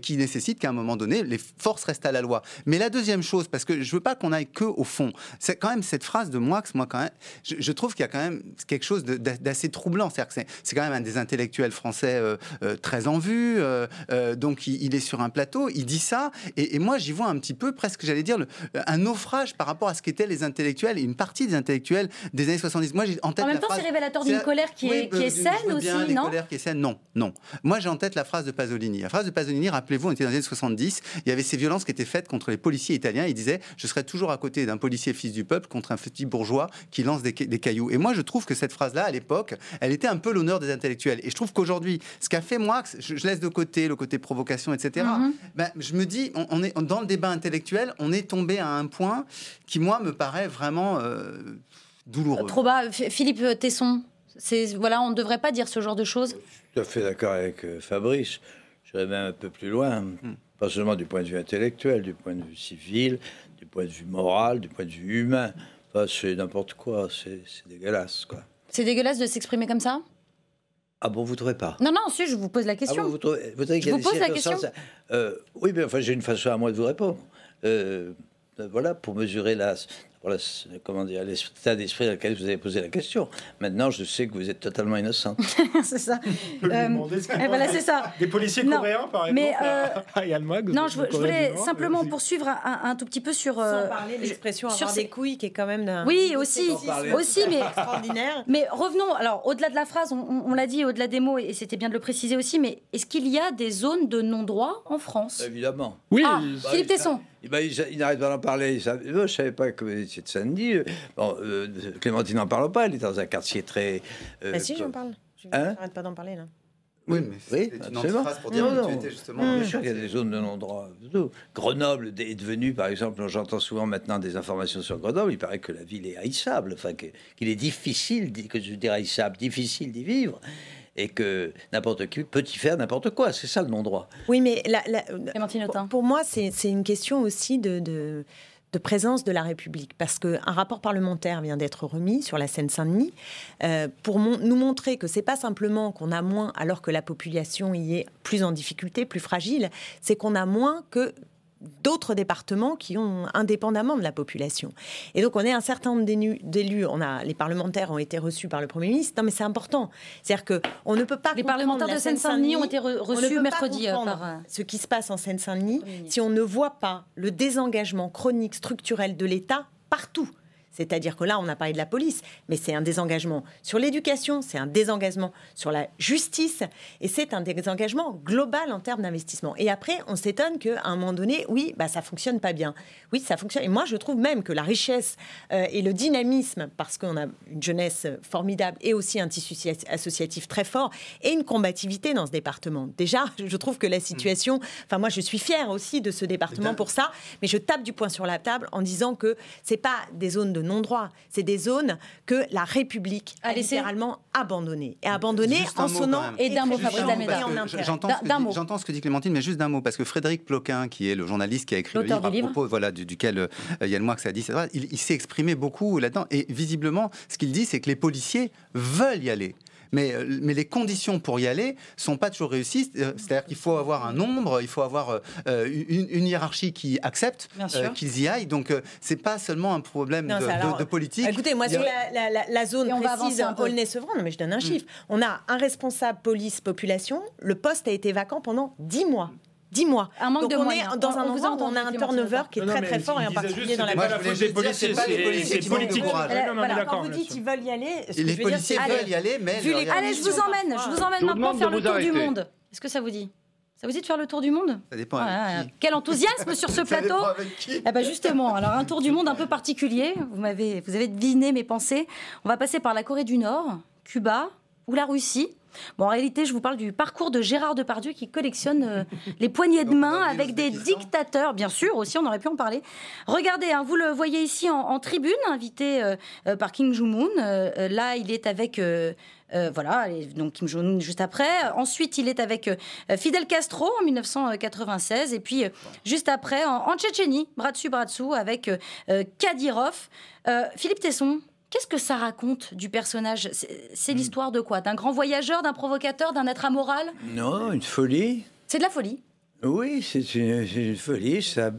qui nécessitent qu'à un moment donné, les forces restent à la loi. Mais la deuxième chose, parce que je veux pas qu'on aille que au fond. C'est quand même cette phrase de Moix, moi quand même, je, trouve qu'il y a quand même quelque chose d'assez troublant. C'est c'est quand même un des intellectuels français euh, euh, très en vue. Euh, donc il, est sur un plateau, il dit ça, et, moi j'y vois un petit peu presque, j'allais dire, un naufrage par rapport à ce qu'étaient les intellectuels et une partie des intellectuels des années 70. Moi j'ai en tête. En même temps, c'est révélateur d'une colère qui est, qui est saine aussi, non colère qui est saine, non, non. Moi j'ai en tête la phrase de Pasolini. La phrase de Pasolini, rappelez-vous, on était dans les années 70. Il y avait ces violences qui étaient faites contre les policiers italiens. Il disait je serai toujours à côté d'un policier fils du peuple contre un petit bourgeois qui lance des, cailloux. Et moi, je trouve que cette phrase-là, à l'époque, elle était un peu l'honneur des intellectuels. Et je trouve qu'aujourd'hui, ce qu'a fait moi, je, laisse de côté le côté provocation, etc. Mm-hmm. Ben, je me dis, on, est dans le débat intellectuel, on est tombé à un point qui, moi, me paraît vraiment euh, douloureux. Trop bas. Philippe Tesson, voilà, on ne devrait pas dire ce genre de choses. Je suis tout à fait d'accord avec euh, Fabrice. Je vais même un peu plus loin. Hmm. Pas seulement du point de vue intellectuel, du point de vue civil, du point de vue moral, du point de vue humain. C'est n'importe quoi, c'est dégueulasse. quoi. C'est dégueulasse de s'exprimer comme ça? Ah bon, vous ne trouvez pas? Non, non, si, je vous pose la question. Ah vous, trouvez, vous je vous pose la question. Euh, oui, mais enfin, j'ai une façon à moi de vous répondre. Euh, voilà, pour mesurer la, voilà, comment dire, l'état d'esprit dans lequel vous avez posé la question. Maintenant, je sais que vous êtes totalement innocent. c'est ça. Euh, voilà, c'est ça. Des policiers coréens, par exemple. Mais euh, non, je, voulais simplement poursuivre un, tout petit peu sur. Euh, Sans parler de l'expression sur ces couilles, qui est quand même d'un. Oui, aussi, aussi, mais extraordinaire. Mais revenons. Alors, au-delà de la phrase, on, l'a dit, au-delà des mots, et c'était bien de le préciser aussi. Mais est-ce qu'il y a des zones de non-droit en France? Évidemment. Oui. Ah, Philippe Tesson. Il, bah, il, n'arrête pas d'en parler. Je ne savais pas que vous étiez de. Bon, euh, Clémentine n'en parle pas. Elle est dans un quartier très. Euh, bah si, j'en parle. Je n'arrête hein pas d'en parler, là. Oui, mais Oui, c'est une absolument. antiphrase pour dire Non, que tu non. étais justement. Bien sûr qu'il y a des zones de non-droit. Grenoble est devenu, par exemple, j'entends souvent maintenant des informations sur Grenoble, il paraît que la ville est haïssable, enfin qu'il est difficile, que je dis haïssable, difficile d'y vivre, et que n'importe qui peut y faire n'importe quoi. C'est ça le non-droit. Oui, mais la- la- Clémentine pour, moi, c'est c'est une question aussi de, de- de présence de la République. Parce qu'un rapport parlementaire vient d'être remis sur la Seine-Saint-Denis euh, pour mon- nous montrer que c'est pas simplement qu'on a moins alors que la population y est plus en difficulté, plus fragile, c'est qu'on a moins que d'autres départements qui ont indépendamment de la population. Et donc on est un certain nombre d'élu- d'élus, on a les parlementaires ont été reçus par le Premier ministre. Non mais c'est important. C'est-à-dire que on ne peut pas Les parlementaires de Seine-Saint-Denis ont été re- on ne reçus peut mercredi, euh, par, euh, ce qui se passe en Seine-Saint-Denis si on ne voit pas le désengagement chronique structurel de l'État partout. C'est-à-dire que là, on a parlé de la police, mais c'est un désengagement sur l'éducation, c'est un désengagement sur la justice, et c'est un désengagement global en termes d'investissement. Et après, on s'étonne qu'à un moment donné, oui, bah, ça fonctionne pas bien. Oui, ça fonctionne. Et moi, je trouve même que la richesse euh, et le dynamisme, parce qu'on a une jeunesse formidable et aussi un tissu associ- associatif très fort, et une combativité dans ce département. Déjà, je trouve que la situation. Enfin, moi, je suis fière aussi de ce département pour ça, mais je tape du poing sur la table en disant que c'est pas des zones de non-droit, c'est des zones que la République a, A littéralement abandonnées. Et abandonnées en mot, sonnant. Et d'un mot, Fabrice que. J'entends ce, que dit- que Clémentine, mais juste d'un mot, parce que Frédéric Ploquin, qui est le journaliste qui a écrit le livre à du livre. propos voilà, du- duquel euh, Yann Moix a dit, il, il s'est exprimé beaucoup là-dedans. Et visiblement, ce qu'il dit, c'est que les policiers veulent y aller. Mais, euh, mais les conditions pour y aller sont pas toujours réussies. Euh, C'est-à-dire qu'il faut avoir un nombre, il faut avoir euh, une, une hiérarchie qui accepte euh, qu'ils y aillent. Donc, euh, c'est pas seulement un problème Non, de, ça, alors, de- de politique. Écoutez, moi, a- sur la, la- la- zone on va précise. Aulnay-Sevran, non, mais je donne un chiffre. On a un responsable police-population. Le poste a été vacant pendant 10 mois. 10 mois. Un manque Donc de on moyens. est dans On- un endroit où on a un turnover qui est Non, très très fort et en particulier dans la Moi, je policiers, c'est les policiers c'est qui manquent de politique. courage. Non, non, mais voilà, d'accord, Quand vous dites qu'ils veulent y aller, les policiers c'est- veulent y aller, mais les Allez, je vous emmène, je vous emmène maintenant faire le tour du monde. Est-ce que ça vous dit? Ça vous dit de faire le tour du monde? Ça dépend avec qui. Quel enthousiasme sur ce plateau dépend avec qui. Eh ben justement, alors un tour du monde un peu particulier. Vous m'avez, vous avez deviné mes pensées. On va passer par la Corée du Nord, Cuba ou la Russie. Bon, en réalité, je vous parle du parcours de Gérard Depardieu qui collectionne euh, les poignées de main avec des dictateurs. Bien sûr, aussi, on aurait pu en parler. Regardez, hein, vous le voyez ici en, en tribune, invité euh, euh, par Kim Jong-un. Euh, là, il est avec. euh, voilà, donc Kim Jong-un juste après. Ensuite, il est avec euh, Fidel Castro en 1996. Et puis, euh, juste après, en, en Tchétchénie, bras dessus, bras dessous, avec Kadyrov. Philippe Tesson, qu'est-ce que ça raconte du personnage C'est c'est l'histoire de quoi? D'un grand voyageur, d'un provocateur, d'un être amoral? Non, une folie. C'est de la folie. Oui, c'est une, folie. C'est un,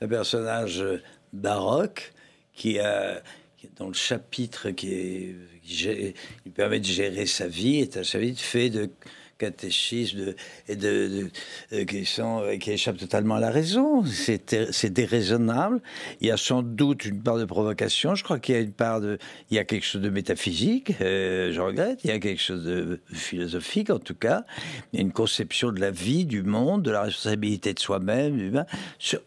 un personnage euh, baroque qui a, dont le chapitre qui, est, qui permet de gérer sa vie est un chapitre fait de catéchisme de, de, euh, qui, sont, euh, qui échappent totalement à la raison. C'est déraisonnable. Il y a sans doute une part de provocation. Je crois qu'il y a une part de... Il y a quelque chose de métaphysique, euh, je regrette. Il y a quelque chose de philosophique, en tout cas. Il y a une conception de la vie, du monde, de la responsabilité de soi-même.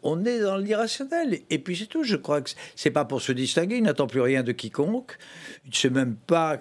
On est dans l'irrationnel. Et puis c'est tout. Je crois que c'est pas pour se distinguer. Il n'attend plus rien de quiconque. Il ne sait même pas,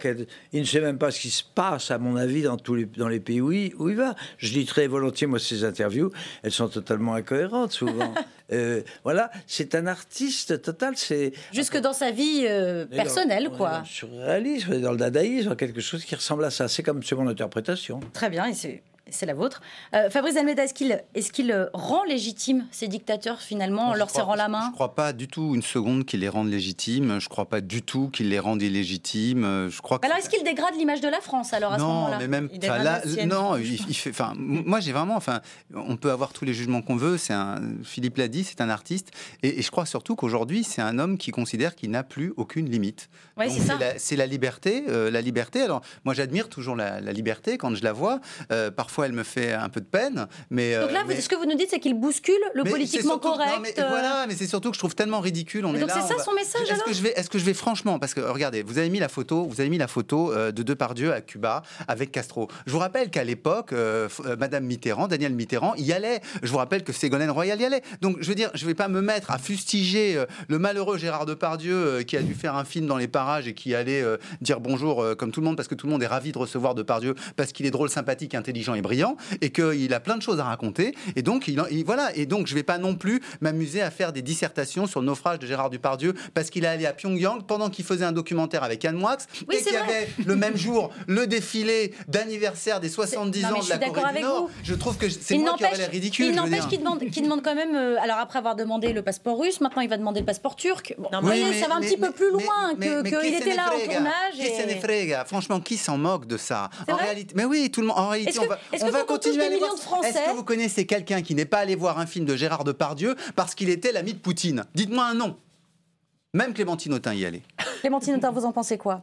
il ne sait même pas ce qui se passe, à mon avis, dans tous les, dans les pays où il, où il va? Je lis très volontiers, moi, ces interviews. Elles sont totalement incohérentes, souvent. Euh, voilà, c'est un artiste total. C'est Jusque dans sa vie euh, dans- personnelle, quoi. On est dans le dadaïsme, quelque chose qui ressemble à ça. C'est comme c'est mon interprétation. Très bien, et c'est c'est la vôtre. Euh, Fabrice Almeida, est-ce qu'il est qu'il euh, rend légitime ces dictateurs finalement en Je leur serrant la Je main ne crois pas du tout une seconde qu'ils les rendent légitimes. Je ne crois pas du tout qu'ils les rendent illégitimes. Je crois que Alors est-ce qu'il dégrade l'image de la France alors à ce non, moment-là mais même Il là, non, il, il fait. Enfin, moi j'ai vraiment. Enfin, on peut avoir tous les jugements qu'on veut. C'est un. Philippe l'a dit, c'est un artiste, et, et je crois surtout qu'aujourd'hui c'est un homme qui considère qu'il n'a plus aucune limite. Ouais, c'est la, la liberté, euh, la liberté. Alors moi j'admire toujours la, la liberté quand je la vois. Euh, parfois elle me fait un peu de peine, mais. Donc là, euh, mais- ce que vous nous dites, c'est qu'il bouscule le mais politiquement surtout- correct. non, mais euh, Voilà, mais c'est surtout que je trouve tellement ridicule. On est donc c'est ça va- son message, Est-ce alors que je vais, est-ce que je vais franchement, parce que euh, regardez, vous avez mis la photo, vous avez mis la photo euh, de Depardieu à Cuba avec Castro. Je vous rappelle qu'à l'époque, euh, euh, Madame Mitterrand, Daniel Mitterrand, y allait. Je vous rappelle que Ségolène Royal y allait. Donc je veux dire, je vais pas me mettre à fustiger euh, le malheureux Gérard Depardieu euh, qui a dû faire un film dans les parages et qui allait euh, dire bonjour euh, comme tout le monde parce que tout le monde est ravi de recevoir Depardieu parce qu'il est drôle, sympathique, intelligent et brillant et qu'il a plein de choses à raconter. Et donc, il, voilà. Et donc, je vais pas non plus m'amuser à faire des dissertations sur le naufrage de Gérard Depardieu parce qu'il est allé à Pyongyang pendant qu'il faisait un documentaire avec Anne Moix et qu'il y avait le même jour le défilé d'anniversaire des 70 ans de la Corée du Nord. Je trouve que c'est moi qui aurais l'air ridicule. Il n'empêche qu'il demande, demande, quand même. Euh, alors après avoir demandé le passeport russe, maintenant il va demander le passeport turc. Bon, ça va un petit peu plus loin qu'il était là en tournage. Qui et... Franchement, qui s'en moque de ça? En réalité, mais oui, tout le monde. En réalité, on va, on va continuer à aller voir. Est-ce que vous connaissez quelqu'un qui n'est pas allé voir un film de Gérard Depardieu parce qu'il était l'ami de Poutine? Dites-moi un nom. Même Clémentine Autain y allait. Clémentine Autain, vous en pensez quoi?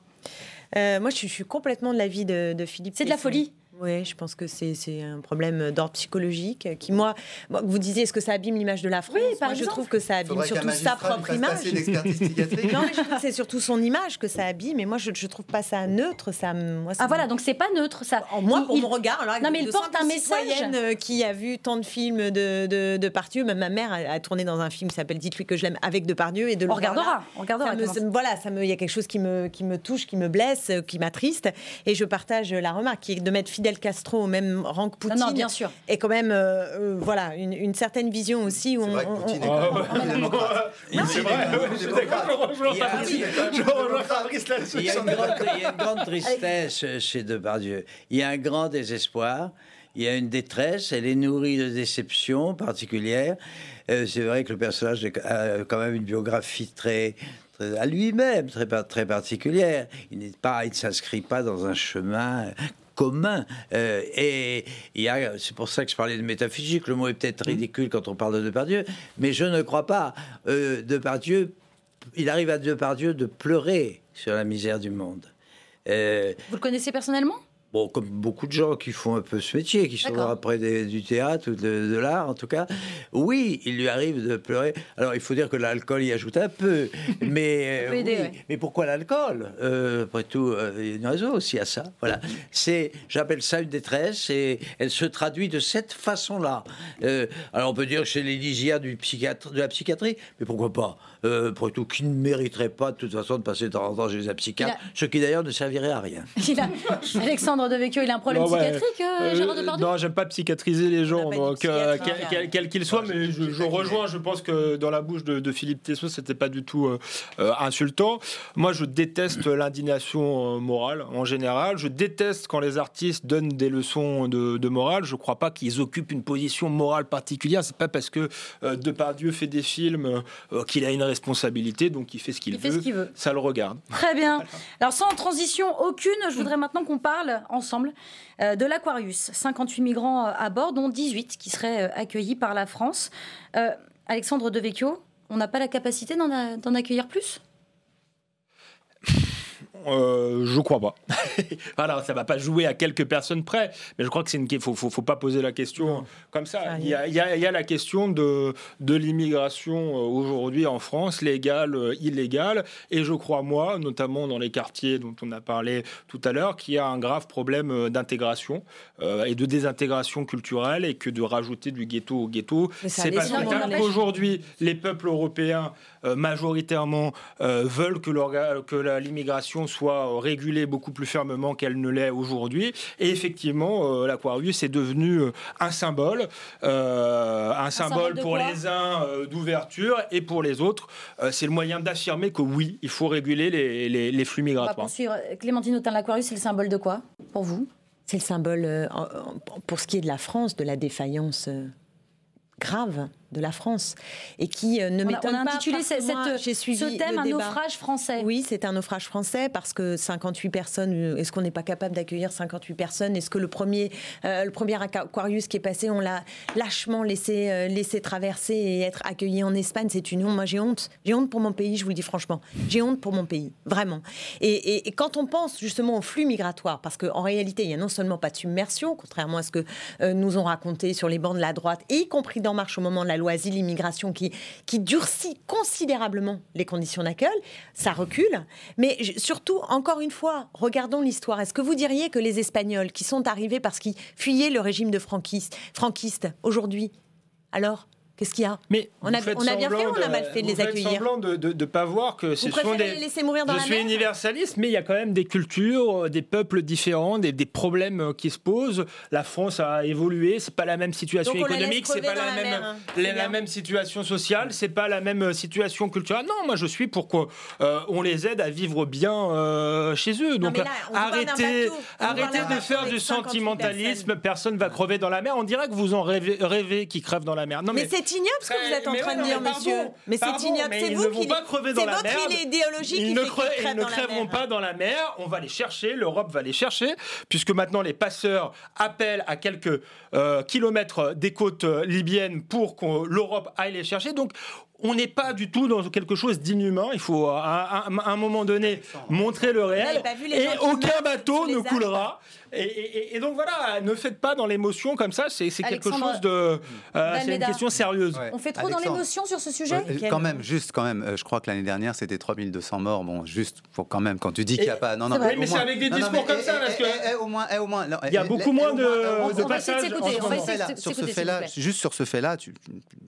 Euh, Moi, je suis, complètement de l'avis de, de Philippe. C'est de la folie oui, je pense que c'est un problème d'ordre psychologique qui, moi, vous disiez, est-ce que ça abîme l'image de la France? Oui, par Je trouve que ça abîme surtout sa propre image. non, mais je trouve que c'est surtout son image que ça abîme. Et moi, je ne trouve pas ça neutre. Ça, moi, ah voilà, donc c'est pas neutre ça. moi, pour mon regard, alors, non, mais il porte un message. Euh, qui a vu tant de films de, de, de Depardieu, même ma mère a, tourné dans un film qui s'appelle Dites-lui que je l'aime avec Depardieu et de on regardera. on regardera. voilà, ça me, il y a quelque chose qui me, qui me touche, qui me blesse, qui m'attriste. Et je partage la remarque qui est de mettre Fidel Castro au même rang que Poutine. Non, bien sûr. Et quand même, euh, euh, voilà, une, une, certaine vision aussi où on. Vrai que Poutine est C'est vrai, je suis d'accord, je rejoins Fabrice là-dessus. Il y a une grande tristesse chez Depardieu. Il y a un grand désespoir. Il y a une détresse, elle est nourrie de déceptions particulières. Euh, c'est vrai que le personnage a quand même une biographie très, très à lui-même, très, très particulière. Il n'est pas, il ne s'inscrit pas dans un chemin commun. Euh, et c'est pour ça que je parlais de métaphysique. Le mot est peut-être mmh. ridicule quand on parle de Depardieu, mais je ne crois pas. Euh, Depardieu, il arrive à Depardieu de pleurer sur la misère du monde. Euh, Vous le connaissez personnellement? Bon, comme beaucoup de gens qui font un peu ce métier, qui sont après du théâtre ou de, l'art en tout cas, oui, il lui arrive de pleurer. Alors il faut dire que l'alcool y ajoute un peu, mais, euh, mais pourquoi l'alcool? Euh, Après tout, euh, il y a une raison aussi à ça. Voilà, c'est, j'appelle ça une détresse et elle se traduit de cette façon-là. alors on peut dire que c'est l'élysia du psychiatre, de la psychiatrie, mais pourquoi pas? Après tout, qui ne mériterait pas de toute façon de passer de temps en temps chez un psychiatre, ce qui d'ailleurs ne servirait à rien. Alexandre de Vecchio, il a un problème psychiatrique, euh, euh, Gérard Depardieu Non, j'aime pas psychiatriser les gens, donc euh, quel qu'il soit, mais je, rejoins, je pense que dans la bouche de, Philippe Tessot, c'était pas du tout insultant. Moi, je déteste l'indignation morale en général. Je déteste quand les artistes donnent des leçons de, morale. Je crois pas qu'ils occupent une position morale particulière. C'est pas parce que Depardieu fait des films qu'il a une responsabilité, donc il fait ce qu'il veut. veut. Ça le regarde. Très bien. Alors, sans transition aucune, je voudrais maintenant qu'on parle ensemble euh, de l'Aquarius. 58 migrants euh, à bord, dont 18 qui seraient euh, accueillis par la France. Alexandre Devecchio, on n'a pas la capacité d'en accueillir plus? Euh, je crois pas. voilà, ça va pas jouer à quelques personnes près, mais je crois que c'est une. Faut, faut, faut pas poser la question comme ça. Il y, a, il, y a, la question de, de l'immigration euh, aujourd'hui en France, légale, euh, illégale, et je crois moi, notamment dans les quartiers dont on a parlé tout à l'heure, qu'il y a un grave problème d'intégration et de désintégration culturelle, et que de rajouter du ghetto au ghetto, c'est pas Aujourd'hui, les peuples européens majoritairement veulent que, que soit régulée beaucoup plus fermement qu'elle ne l'est aujourd'hui. Et effectivement, euh, l'Aquarius est devenu euh, un symbole, euh, un, symbole, pour les uns d'ouverture et pour les autres, c'est le moyen d'affirmer que oui, il faut réguler les, flux migratoires. Clémentine Autain, l'Aquarius, c'est le symbole de quoi pour vous? C'est le symbole, pour ce qui est de la France, de la défaillance grave de la France et qui euh, ne m'étonne pas. On a intitulé cette, ce thème un naufrage français. Oui, c'est un naufrage français parce que 58 personnes, euh, est-ce qu'on n'est pas capable d'accueillir 58 personnes? Est-ce que le premier, euh, le premier Aquarius qui est passé, on l'a lâchement laissé, laissé traverser et être accueilli en Espagne? C'est une honte. Moi, j'ai honte. J'ai honte pour mon pays, je vous le dis franchement. J'ai honte pour mon pays, vraiment. Et, quand on pense justement au flux migratoire, parce qu'en réalité, il n'y a non seulement pas de submersion, contrairement à ce que nous ont raconté sur les bancs de la droite, y compris d'En Marche au moment de la loi asile qui, qui durcit considérablement les conditions d'accueil, ça recule. Mais surtout, encore une fois, regardons l'histoire. Est-ce que vous diriez que les Espagnols qui sont arrivés parce qu'ils fuyaient le régime de franquiste, franquiste aujourd'hui, alors Qu'est-ce qu'il y a Mais on a, on a bien fait ou on a mal fait de les accueillir semblant de ne pas voir que ce Vous sont des. les laisser mourir dans je la suis mer universaliste, mais il y a quand même des cultures, des peuples différents, des, des problèmes qui se posent. La France a évolué, c'est pas la même situation Donc économique, c'est pas dans la la même, mer, hein. la, C'est même situation sociale, c'est pas la même situation culturelle. Non, moi je suis pour qu'on euh, on les aide à vivre bien euh, chez eux. Donc là, arrêtez, arrêtez de faire du 58 sentimentalisme. Personne va crever dans la mer. On dirait que vous en rêvez, rêvez qui crèvent dans la mer. Non, Mais c'est ignoble ce que vous êtes en train de dire, monsieur. Mais c'est ignoble. C'est vous ne vont qui pas crever dans C'est la votre idéologie qui ne, fait ils ne crèveront pas dans la mer. On va les chercher. L'Europe va les chercher, puisque maintenant les passeurs appellent à quelques euh, kilomètres des côtes euh, libyennes pour que l'Europe aille les chercher. Donc on n'est pas du tout dans quelque chose d'inhumain. Il faut à, à- à un moment donné montrer le réel. Et aucun bateau ne coulera. Et, et- et donc voilà, ne faites pas dans l'émotion comme ça. C'est quelque chose de. euh, c'est une question sérieuse. Ouais. On fait trop dans l'émotion sur ce sujet Quand même, juste quand même, euh, je crois que l'année dernière c'était 3200 morts. Bon, juste pour quand même, quand tu dis qu'il n'y a pas. Non, non, mais c'est avec des non, non, discours mais, comme ça, eh, parce que- eh, eh, au moins, au moins, non, Il y a beaucoup moins de- passages sur ce fait-là, juste sur ce fait-là, tu,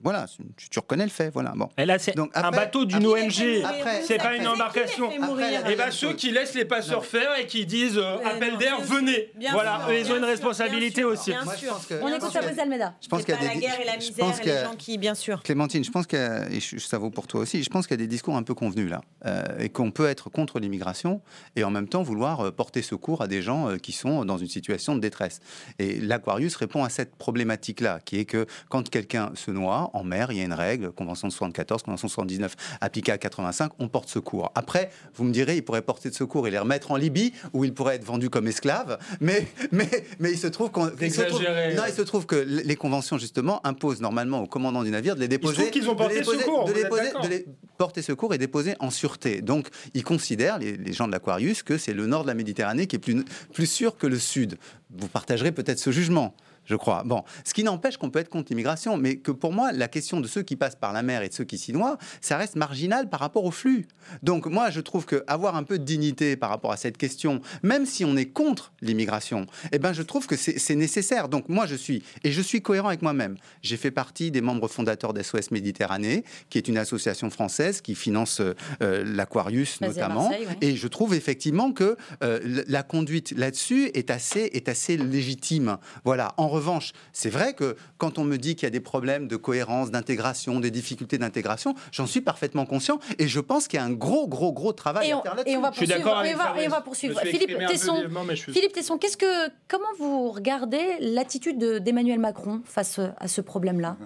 voilà, tu, tu reconnais le fait, voilà. Bon. Et là, c'est Donc, un bateau d'une ONG. après- c'est pas une embarcation. Et bien Même ceux qui laissent les passeurs faire et qui disent euh, appel d'air, venez. Bien voilà, sûr, ils ont une sûr, responsabilité bien aussi. sûr, bien Moi, je sûr. pense que- On écoute que- Almeida. Je pense qu'il y a la des. guerre et la je misère et les gens qui, bien sûr. Clémentine, je pense qu'il y a, et je- ça vaut pour toi aussi, je pense qu'il y a des discours un peu convenus là, euh, et qu'on peut être contre l'immigration et en même temps vouloir euh, porter secours à des gens euh, qui sont dans une situation de détresse. Et l'Aquarius répond à cette problématique-là, qui est que quand quelqu'un se noie en mer, il y a une règle, Convention de 74, Convention de 79, appliquée à 85, on porte secours. Après, vous me direz, il pourrait porter de secours et les remettre en Libye, où il pourrait être vendu comme esclave, mais, mais, mais il se trouve qu'on... il se trouve-. Non, il se trouve que les conventions, justement, imposent normalement au commandant du navire de les déposer... qu'ils ont porté déposer- secours, de les poser- de les porter secours et déposer en sûreté. Donc, ils considèrent, les, les gens de l'Aquarius, que c'est le nord de la Méditerranée qui est plus, plus sûr que le sud. Vous partagerez peut-être ce jugement. Je crois. Bon, ce qui n'empêche qu'on peut être contre l'immigration, mais que pour moi, la question de ceux qui passent par la mer et de ceux qui s'y noient, ça reste marginal par rapport au flux. Donc moi, je trouve que avoir un peu de dignité par rapport à cette question, même si on est contre l'immigration, eh ben, je trouve que c'est nécessaire. Donc moi, je suis et je suis cohérent avec moi-même. J'ai fait partie des membres fondateurs d'SOS Méditerranée, qui est une association française qui finance euh, euh, l'Aquarius notamment. Ouais. Et je trouve effectivement que euh, la conduite là-dessus est assez, est assez légitime. Voilà. En revanche, c'est vrai que quand on me dit qu'il y a des problèmes de cohérence, d'intégration, des difficultés d'intégration, j'en suis parfaitement conscient et je pense qu'il y a un gros, gros, gros travail Et à on, faire là-dessus. et on va Je suis poursuivre. d'accord et avec on va, et on Fabrice. va poursuivre. Philippe Tesson, suis- Philippe Tesson, qu'est-ce que, comment vous regardez l'attitude de- d'Emmanuel Macron face à ce problème-là?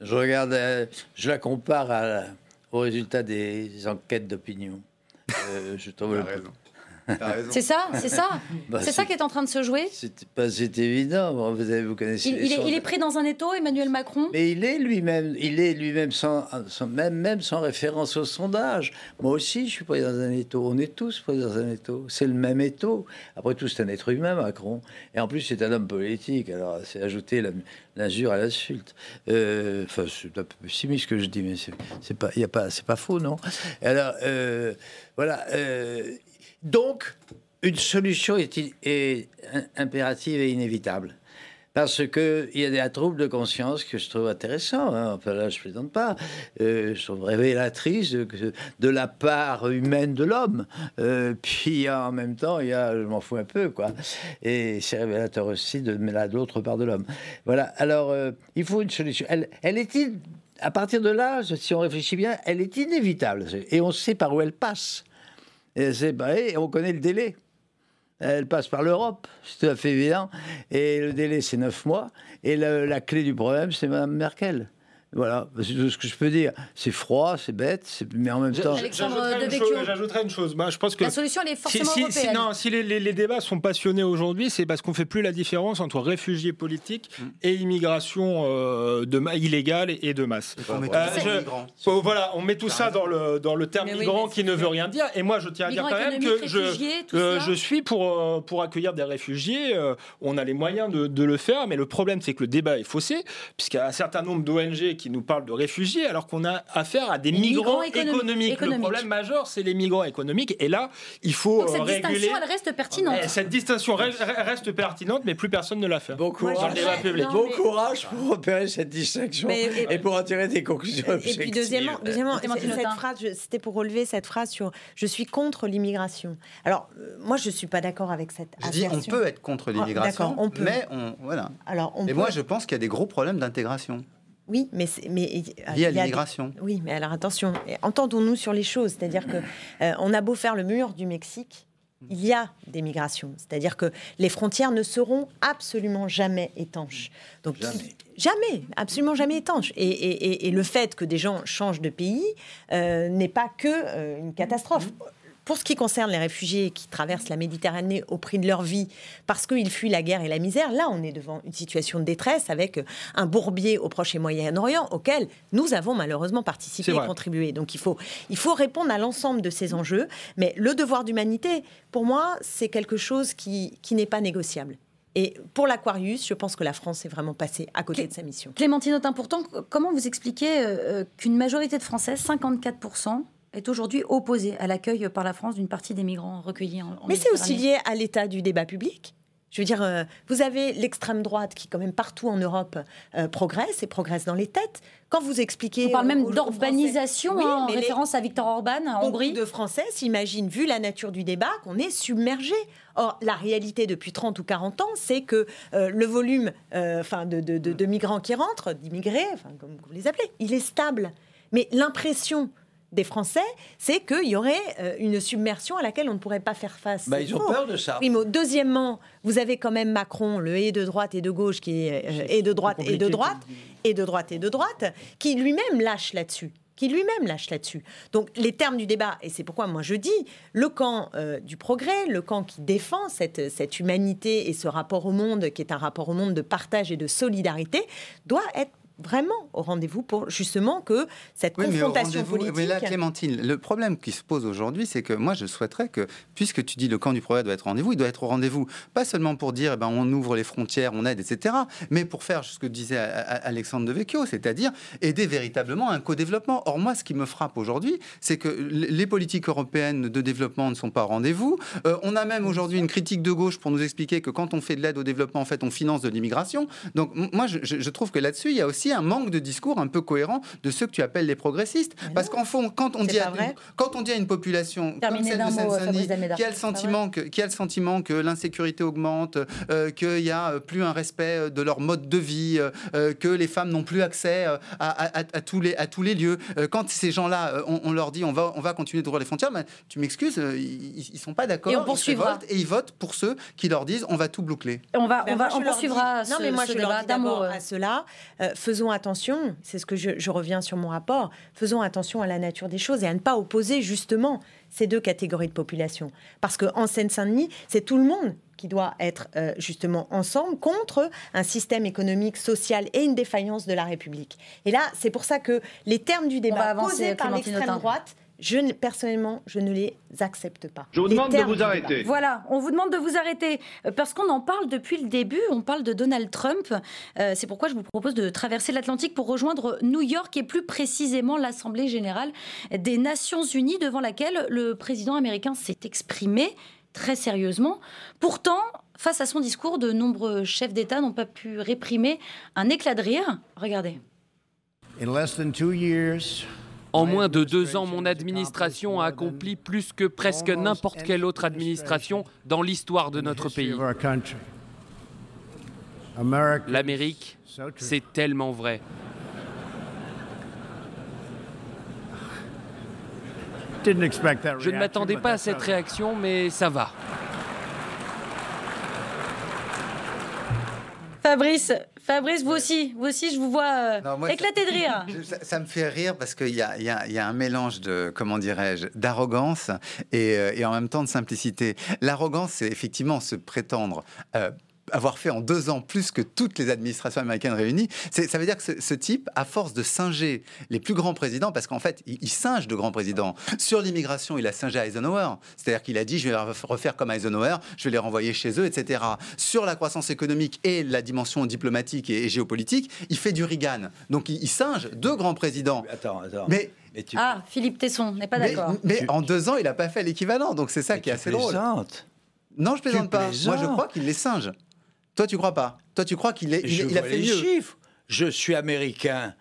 Je regarde, euh, je la compare à au résultat des enquêtes d'opinion. Euh, je trouve le C'est ça, c'est ça, Bah, c'est ça qui est en train de se jouer. C'est pas c'est évident. Bon, Vous, avez, vous connaissez. Il, est, il sondages. est pris dans un étau, Emmanuel Macron. Mais il est lui-même, il est lui-même sans, sans- même, même sans référence au sondage. Moi aussi, je suis pris dans un étau. On est tous pris dans un étau. C'est le même étau. Après tout, c'est un être humain, Macron. Et en plus, c'est un homme politique. Alors, c'est ajouter l'injure à l'insulte. Euh, Enfin, c'est un peu pessimiste ce que je dis, mais c'est pas, il y a pas, c'est pas faux, non? Alors, euh, voilà. euh, donc, une solution est, impérative et inévitable. Parce qu'il y a des troubles de conscience que je trouve intéressants. hein. Enfin, là, je plaisante pas. Euh, je trouve révélatrice de, la part humaine de l'homme. Euh, puis en même temps, il y a, je m'en fous un peu, quoi. Et c'est révélateur aussi de, l'autre part de l'homme. Voilà. Alors, euh, il faut une solution. Elle, elle est à partir de là, si on réfléchit bien, elle est inévitable. Et on sait par où elle passe. C'est- et on connaît le délai. Elle passe par l'Europe, c'est tout à fait évident. Et le délai, c'est neuf mois. Et la, la clé du problème, c'est Mme Merkel. Voilà, c'est tout ce que je peux dire. C'est froid, c'est bête, c'est- mais en même temps. J'ajouterais une, chose- j'ajouterais une chose. Moi, je pense que La solution, elle est forcément si- si- européenne. non, si les, les- les débats sont passionnés aujourd'hui, c'est parce qu'on fait plus la différence entre réfugiés politiques Mm. et immigration euh, de ma- illégale et de masse. On met Euh, je-. Oh, voilà, on met tout ça dans le, dans le terme Mais migrant qui ne veut rien dire. Et moi, je tiens à dire quand même que je, euh, je suis pour, euh, pour accueillir des réfugiés. euh, on a les moyens de, de le faire, mais le problème, c'est que le débat est faussé, puisqu'il y a un certain nombre d'ONG qui nous parle de réfugiés alors qu'on a affaire à des migrants, économiques. Le problème majeur, c'est les migrants économiques. Et là, il faut Donc cette réguler. distinction, elle reste pertinente. Eh, Cette distinction re- re- reste pertinente, mais plus personne ne l'a fait. Bon courage, dans le débat public. bon courage pour repérer cette distinction Mais- et, pour en tirer des conclusions Et objectives. puis deuxièmement, cette phrase, c'était pour relever cette phrase sur je suis contre l'immigration. Alors euh, moi je suis pas d'accord avec cette Je dis, on peut être contre Ah, l'immigration, peut. mais on, voilà. Alors on Et peut- moi, je pense qu'il y a des gros problèmes d'intégration Oui, mais mais liés à il y a des- l'immigration. Oui, mais alors attention, entendons-nous sur les choses. C'est-à-dire que euh, on a beau faire le mur du Mexique, il y a des migrations. C'est-à-dire que les frontières ne seront absolument jamais étanches. Donc Jamais. jamais, absolument jamais étanches. Et, et- et- et le fait que des gens changent de pays euh, n'est pas que euh, une catastrophe. Pour ce qui concerne les réfugiés qui traversent la Méditerranée au prix de leur vie parce qu'ils fuient la guerre et la misère, là on est devant une situation de détresse avec un bourbier au Proche et Moyen-Orient auquel nous avons malheureusement participé et contribué. Donc il faut, il faut répondre à l'ensemble de ces enjeux. Mais le devoir d'humanité, pour moi, c'est quelque chose qui, qui n'est pas négociable. Et pour l'Aquarius, je pense que la France est vraiment passée à côté de sa mission. Clémentine Autain, pourtant, comment vous expliquez euh, qu'une majorité de Français, 54%, est aujourd'hui opposée à l'accueil par la France d'une partie des migrants recueillis en, en Mais c'est aussi lié à l'état du débat public. Je veux dire, euh, vous avez l'extrême droite qui, quand même, partout en Europe, euh, progresse et progresse dans les têtes. Quand vous expliquez. On parle même d'urbanisation, Oui, hein, en les- référence à Victor Orban en Hongrie. de Français s'imaginent, vu la nature du débat, qu'on est submergé. Or, la réalité depuis 30 ou 40 ans, c'est que euh, le volume enfin, de, de- de- de migrants qui rentrent, d'immigrés, comme vous les appelez, il est stable. Mais l'impression des Français, c'est qu'il y aurait euh, une submersion à laquelle on ne pourrait pas faire face. Bah, ils ont faux. peur de ça. Primo. Deuxièmement, vous avez quand même Macron, le et de droite et de gauche, qui est euh, et de droite et de droite, et de droite et de droite, qui lui-même lâche là-dessus qui lui-même lâche là-dessus. Donc les termes du débat, et c'est pourquoi moi je dis, le camp euh, du progrès, le camp qui défend cette, cette humanité et ce rapport au monde, qui est un rapport au monde de partage et de solidarité, doit être vraiment au rendez-vous pour justement que cette Oui, mais confrontation rendez-vous- politique... Mais là, Clémentine, le problème qui se pose aujourd'hui, c'est que moi, je souhaiterais que, puisque tu dis le camp du progrès doit être au rendez-vous, il doit être au rendez-vous, pas seulement pour dire, eh ben, on ouvre les frontières, on aide, etc., mais pour faire ce que disait Alexandre de Vecchio, c'est-à-dire aider véritablement à un co-développement. Or, moi, ce qui me frappe aujourd'hui, c'est que les politiques européennes de développement ne sont pas au rendez-vous. Euh, on a même aujourd'hui une critique de gauche pour nous expliquer que quand on fait de l'aide au développement, en fait, on finance de l'immigration. Donc, moi, je trouve que là-dessus, il y a aussi un manque de discours un peu cohérent de ceux que tu appelles les progressistes. Parce qu'en fond, quand on, dit à, vrai. quand on dit à une population comme celle de Seine-Saint-Denis, qui a le sentiment que, qui a le sentiment que l'insécurité augmente, euh, qu'il y a euh, plus un respect euh, de leur mode de vie, euh, que les femmes n'ont plus accès à, à- à- à tous les, à tous les lieux. Euh, quand ces gens-là, on, on leur dit on va, on va continuer d'ouvrir les frontières, ben, tu m'excuses, ils, ils sont pas d'accord. Et on ils poursuivra. révoltent Et ils votent pour ceux qui leur disent on va tout boucler. On va, Ben on, va, on leur poursuivra dis- ce, non, mais moi, ce je leur débat dis mot. euh. à cela. euh, faisons attention, c'est ce que je, je reviens sur mon rapport, faisons attention à la nature des choses et à ne pas opposer justement ces deux catégories de population. Parce qu'en Seine-Saint-Denis, c'est tout le monde qui doit être euh, justement ensemble contre un système économique, social et une défaillance de la République. Et là, c'est pour ça que les termes du débat posés par l'extrême droite, je, ne- personnellement, je ne les accepte pas. Je vous Les demande de vous arrêter. Voilà, on vous demande de vous arrêter euh, parce qu'on en parle depuis le début. On parle de Donald Trump. Euh, c'est pourquoi je vous propose de traverser l'Atlantique pour rejoindre New York et plus précisément l'Assemblée générale des Nations Unies devant laquelle le président américain s'est exprimé très sérieusement. Pourtant, face à son discours, de nombreux chefs d'État n'ont pas pu réprimer un éclat de rire. Regardez. In less than two years, En moins de deux ans, mon administration a accompli plus que presque n'importe quelle autre administration dans l'histoire de notre pays. of our country, America, L'Amérique, c'est tellement vrai. Didn't expect that Je ne m'attendais pas à cette okay. réaction, mais ça va. Fabrice, Fabrice, vous aussi, vous aussi, je vous vois euh, Non, moi, ça- éclater de rire. Ça, ça me fait rire parce qu'il y a, y y un mélange de, comment dirais-je, d'arrogance et, euh, et en même temps de simplicité. L'arrogance, c'est effectivement se prétendre. euh, avoir fait en deux ans plus que toutes les administrations américaines réunies. Ça veut dire que ce, type, à force de singer les plus grands présidents, parce qu'en fait, il, singe de grands présidents. Sur l'immigration, il a singé Eisenhower. C'est-à-dire qu'il a dit, je vais refaire comme Eisenhower, je vais les renvoyer chez eux, etc. Sur la croissance économique et la dimension diplomatique et, géopolitique, il fait du Reagan. Donc il, singe deux grands présidents. Attends, attends. Mais Ah, Philippe Tesson n'est pas d'accord. Mais, en deux ans, il n'a pas fait l'équivalent. Donc c'est ça qui est assez drôle. Non, je plaisante pas. Moi, je crois qu'il les singe. Toi, tu crois pas Toi, tu crois qu'il est, il, a fait les chiffres. Je suis américain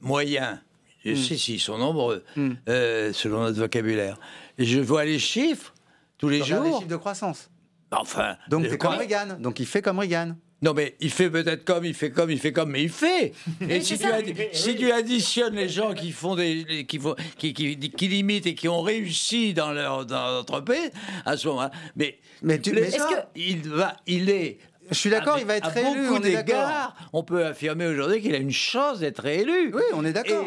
moyen. Je hmm. sais s'ils sont nombreux, hmm. euh, selon notre vocabulaire. Et je vois les chiffres tous les jours. les chiffres de croissance. Enfin. Donc, c'est comme Reagan. Donc, il fait comme Reagan. Non, mais il fait peut-être comme, il fait comme, il fait comme, mais il fait. Et si tu, additionnes les gens qui font des, qui, font, qui, qui, qui, limitent et qui ont réussi dans leur, dans entreprise, à ce moment-là, mais, mais, tu, mais il va, il est je suis d'accord, il va être réélu. on d'égards, on peut affirmer aujourd'hui qu'il a une chance d'être réélu. Oui, on est d'accord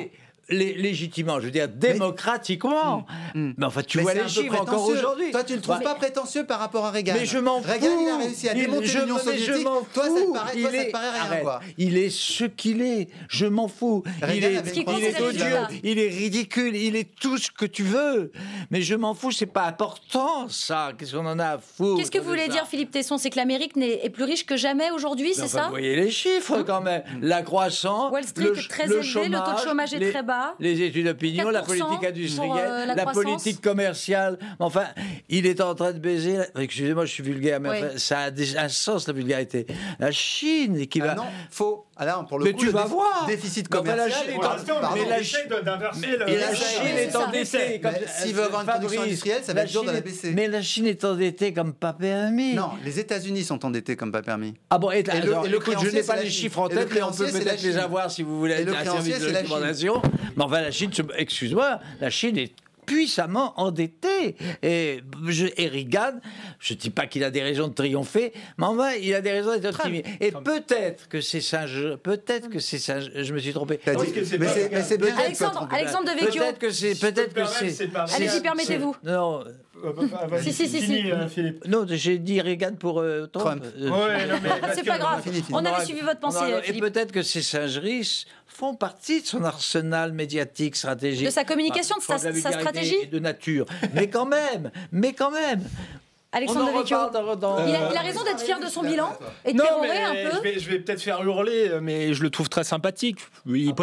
légitimement, je veux dire démocratiquement. Mm. Mm. Mais enfin, tu vois les chiffres encore aujourd'hui. Toi, tu le trouves pas prétentieux par rapport à Reagan? Mais je m'en fous. Reagan, il a réussi à démonter l'Union soviétique. Toi, ça te paraît, toi, ça te paraît rien, quoi. Il est ce qu'il est. Je m'en fous. il est, il est odieux, il est ridicule, il est tout ce que tu veux. Mais je m'en fous, c'est pas important, ça. Qu'est-ce qu'on en a à foutre Qu'est-ce que vous voulez dire, Philippe Tesson? C'est que l'Amérique est plus riche que jamais aujourd'hui, c'est ça? Vous voyez les chiffres, quand même. La croissance, Wall Street est très élevé, le taux de chômage est très bas les études d'opinion, la politique industrielle, euh, la, politique commerciale. Enfin, il est en train de baiser. Excusez-moi, je suis vulgaire, mais ça a un sens la vulgarité. La Chine qui ah va. non, faux. Alors, pour le mais tu vas voir. Déficit commercial. Mais la Chine, mais la Chine est endettée. S'il veut avoir une production industrielle, ça va être dur de la baisser. Mais la Chine est endettée comme pas permis. Non, les États-Unis sont endettés comme pas permis. Ah bon, et, le, je n'ai pas les chiffres en tête, mais on peut peut-être les avoir si vous voulez. Un service de recommandation. Mais enfin, la Chine, excuse-moi, la Chine est puissamment endetté. Et, je, et Reagan, je ne dis pas qu'il a des raisons de triompher, mais en vrai, il a des raisons d'être optimiste. Et peut-être que c'est ça, peut-être que c'est ça, je me suis trompé. mais c'est bien. Alexandre, Alexandre de Vecchio. Peut-être que c'est, peut-être que c'est. Allez-y, permettez-vous. Non. Si, si, si, si. Philippe. Non, j'ai dit Reagan pour euh, Trump. c'est pas grave. On avait suivi votre pensée. Et peut-être que ces singeries font partie de son arsenal médiatique, stratégique. De sa communication, de sa, sa stratégie De nature. mais quand même, mais quand même, Alexandre Devecchio. Il, a, raison d'être fier de son bilan et de non, un peu. Je vais, je vais peut-être faire hurler, mais je le trouve très sympathique. Oui,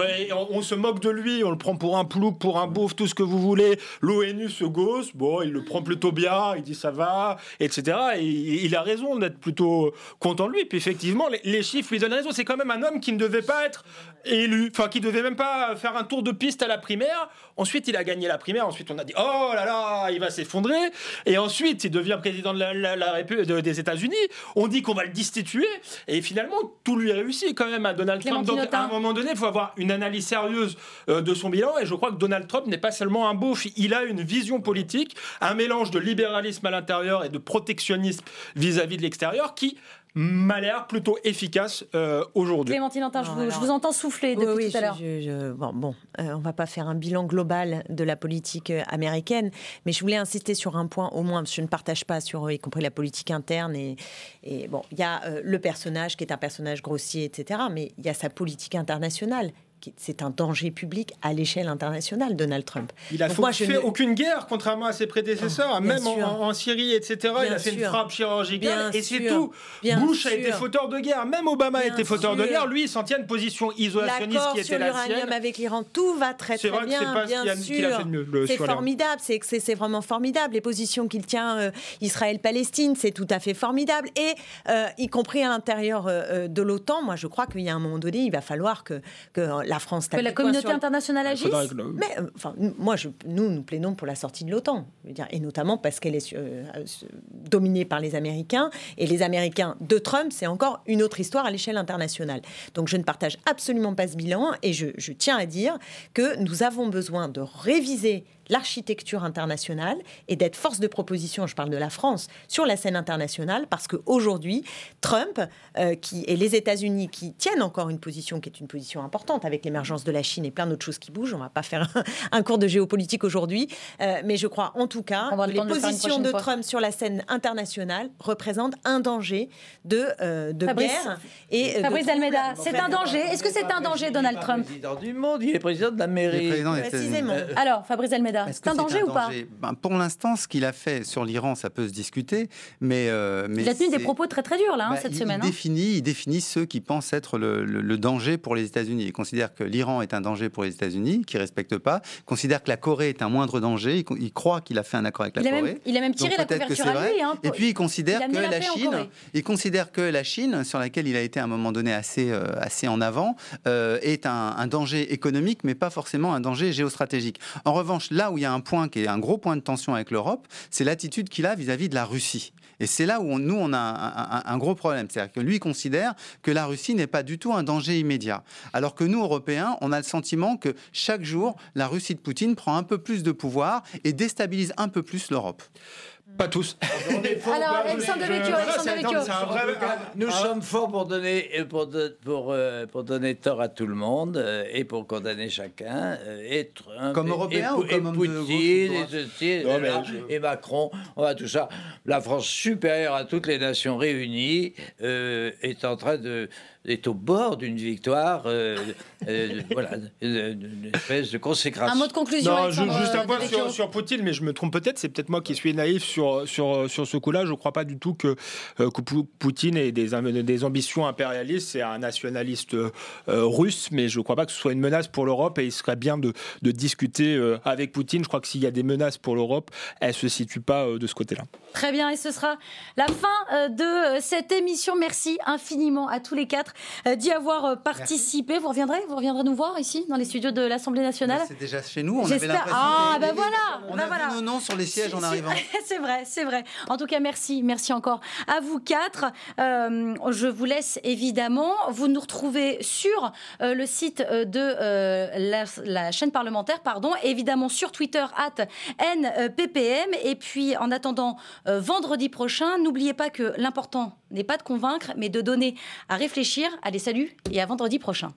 on, se moque de lui, on le prend pour un plouc, pour un bouffe, tout ce que vous voulez. L'ONU se gosse, bon, il le prend plutôt bien, il dit ça va, etc. Et il a raison d'être plutôt content de lui. Puis effectivement, les, les chiffres lui donnent raison. C'est quand même un homme qui ne devait pas être élu, enfin qui devait même pas faire un tour de piste à la primaire. Ensuite, il a gagné la primaire. Ensuite, on a dit oh là là, il va s'effondrer. Et ensuite, il devient président de la, République des États-Unis. On dit qu'on va le destituer, et finalement, tout lui réussit quand même à Donald Trump. Donc, à un moment donné, il faut avoir une analyse sérieuse euh, de son bilan, et je crois que Donald Trump n'est pas seulement un beauf, il a une vision politique, un mélange de libéralisme à l'intérieur et de protectionnisme vis-à-vis de l'extérieur qui m'a l'air plutôt efficace euh, aujourd'hui. Clémentine Antin, je, vous, entends souffler depuis tout à l'heure. bon, bon euh, on va pas faire un bilan global de la politique euh, américaine, mais je voulais insister sur un point au moins, parce que je ne partage pas sur, y compris la politique interne. Et, et bon, il y a le personnage qui est un personnage grossier, etc., mais il y a sa politique internationale c'est un danger public à l'échelle internationale, Donald Trump. Il a fait aucune guerre, contrairement à ses prédécesseurs, ah, même en, Syrie, etc. il a fait une frappe chirurgicale et c'est tout. Bush a été fauteur de guerre, même Obama a été fauteur de guerre. Lui, il s'en tient une position isolationniste qui était la sienne. avec l'Iran, tout va très très bien, bien sûr. C'est formidable, c'est vraiment formidable. Les positions qu'il tient, euh, Israël-Palestine, c'est tout à fait formidable. Et euh, y compris à l'intérieur euh, de l'OTAN, moi je crois qu'il y a un moment donné, il va falloir que, que la France Que la communauté internationale agisse Mais euh, enfin, moi, je, nous, nous plaidons pour la sortie de l'OTAN, et notamment parce qu'elle est euh, dominée par les Américains, et les Américains de Trump, c'est encore une autre histoire à l'échelle internationale. Donc je ne partage absolument pas ce bilan, et je, je tiens à dire que nous avons besoin de réviser l'architecture internationale et d'être force de proposition, je parle de la France, sur la scène internationale, parce qu'aujourd'hui, Trump euh, qui, et les États-Unis qui tiennent encore une position qui est une position importante avec l'émergence de la Chine et plein d'autres choses qui bougent, on ne va pas faire un, cours de géopolitique aujourd'hui, euh, mais je crois en tout cas que les positions de Trump sur la scène internationale internationale représente un danger de, de guerre. Et Fabrice Almeida, c'est un danger. Est-ce que c'est un danger, Donald Trump président du monde, il est président de la mairie. Précisément. Alors, Fabrice Almeida, c'est un danger ou pas ben, Pour l'instant, ce qu'il a fait sur l'Iran, ça peut se discuter, mais, mais il a tenu des propos très très durs là hein, bah, cette il semaine. Hein. Définit, Il définit ceux qui pensent être le, le danger pour les États-Unis. Il considère que l'Iran est un danger pour les États-Unis, qui ne respecte pas. Il considère que la Corée est un moindre danger. Il, croit qu'il a fait un accord avec la il Corée. il a même tiré la couverture à lui. Hein, Et puis il considère que la, Chine, il considère que la Chine, sur laquelle il a été à un moment donné assez, euh, assez en avant, euh, est un, danger économique, mais pas forcément un danger géostratégique. En revanche, là où il y a un point qui est un gros point de tension avec l'Europe, c'est l'attitude qu'il a vis-à-vis de la Russie. Et c'est là où nous, on a un, un gros problème. C'est-à-dire que lui considère que la Russie n'est pas du tout un danger immédiat. Alors que nous, Européens, on a le sentiment que chaque jour, la Russie de Poutine prend un peu plus de pouvoir et déstabilise un peu plus l'Europe. Pas tous. Alors, Alexandre Nous sommes forts pour donner, pour, pour, euh, pour, donner tort à tout le monde euh, et pour condamner chacun. Et comme européen ou comme Poutine, et, et, Macron, on va tout ça. La France supérieure à toutes les nations réunies euh, est en train de est au bord d'une victoire, euh, euh, voilà, une espèce de consécration. Un mot de conclusion. juste un point sur, Poutine, mais je me trompe peut-être, c'est peut-être moi qui suis naïf sur, sur, sur ce coup-là. Je ne crois pas du tout que, euh, que Poutine ait des, des ambitions impérialistes. C'est un nationaliste russe, mais je ne crois pas que ce soit une menace pour l'Europe et il serait bien de, de discuter avec Poutine. Je crois que s'il y a des menaces pour l'Europe, elles ne se situent pas de ce côté-là. Très bien, et ce sera la fin de cette émission. Merci infiniment à tous les quatre. Euh, d'y avoir euh, participé. Vous reviendrez Vous reviendrez nous voir ici, dans les studios de l'Assemblée nationale C'est déjà chez nous. On avait Ah, ben voilà On ben a voilà. nos noms sur les sièges en arrivant. c'est vrai, c'est vrai. En tout cas, merci. Merci encore à vous quatre. Euh, je vous laisse évidemment. Vous nous retrouvez sur le site de la, chaîne parlementaire, pardon, évidemment sur Twitter, at NPPM. Et puis, en attendant vendredi prochain, n'oubliez pas que l'important n'est pas de convaincre, mais de donner à Allez, salut et à vendredi prochain.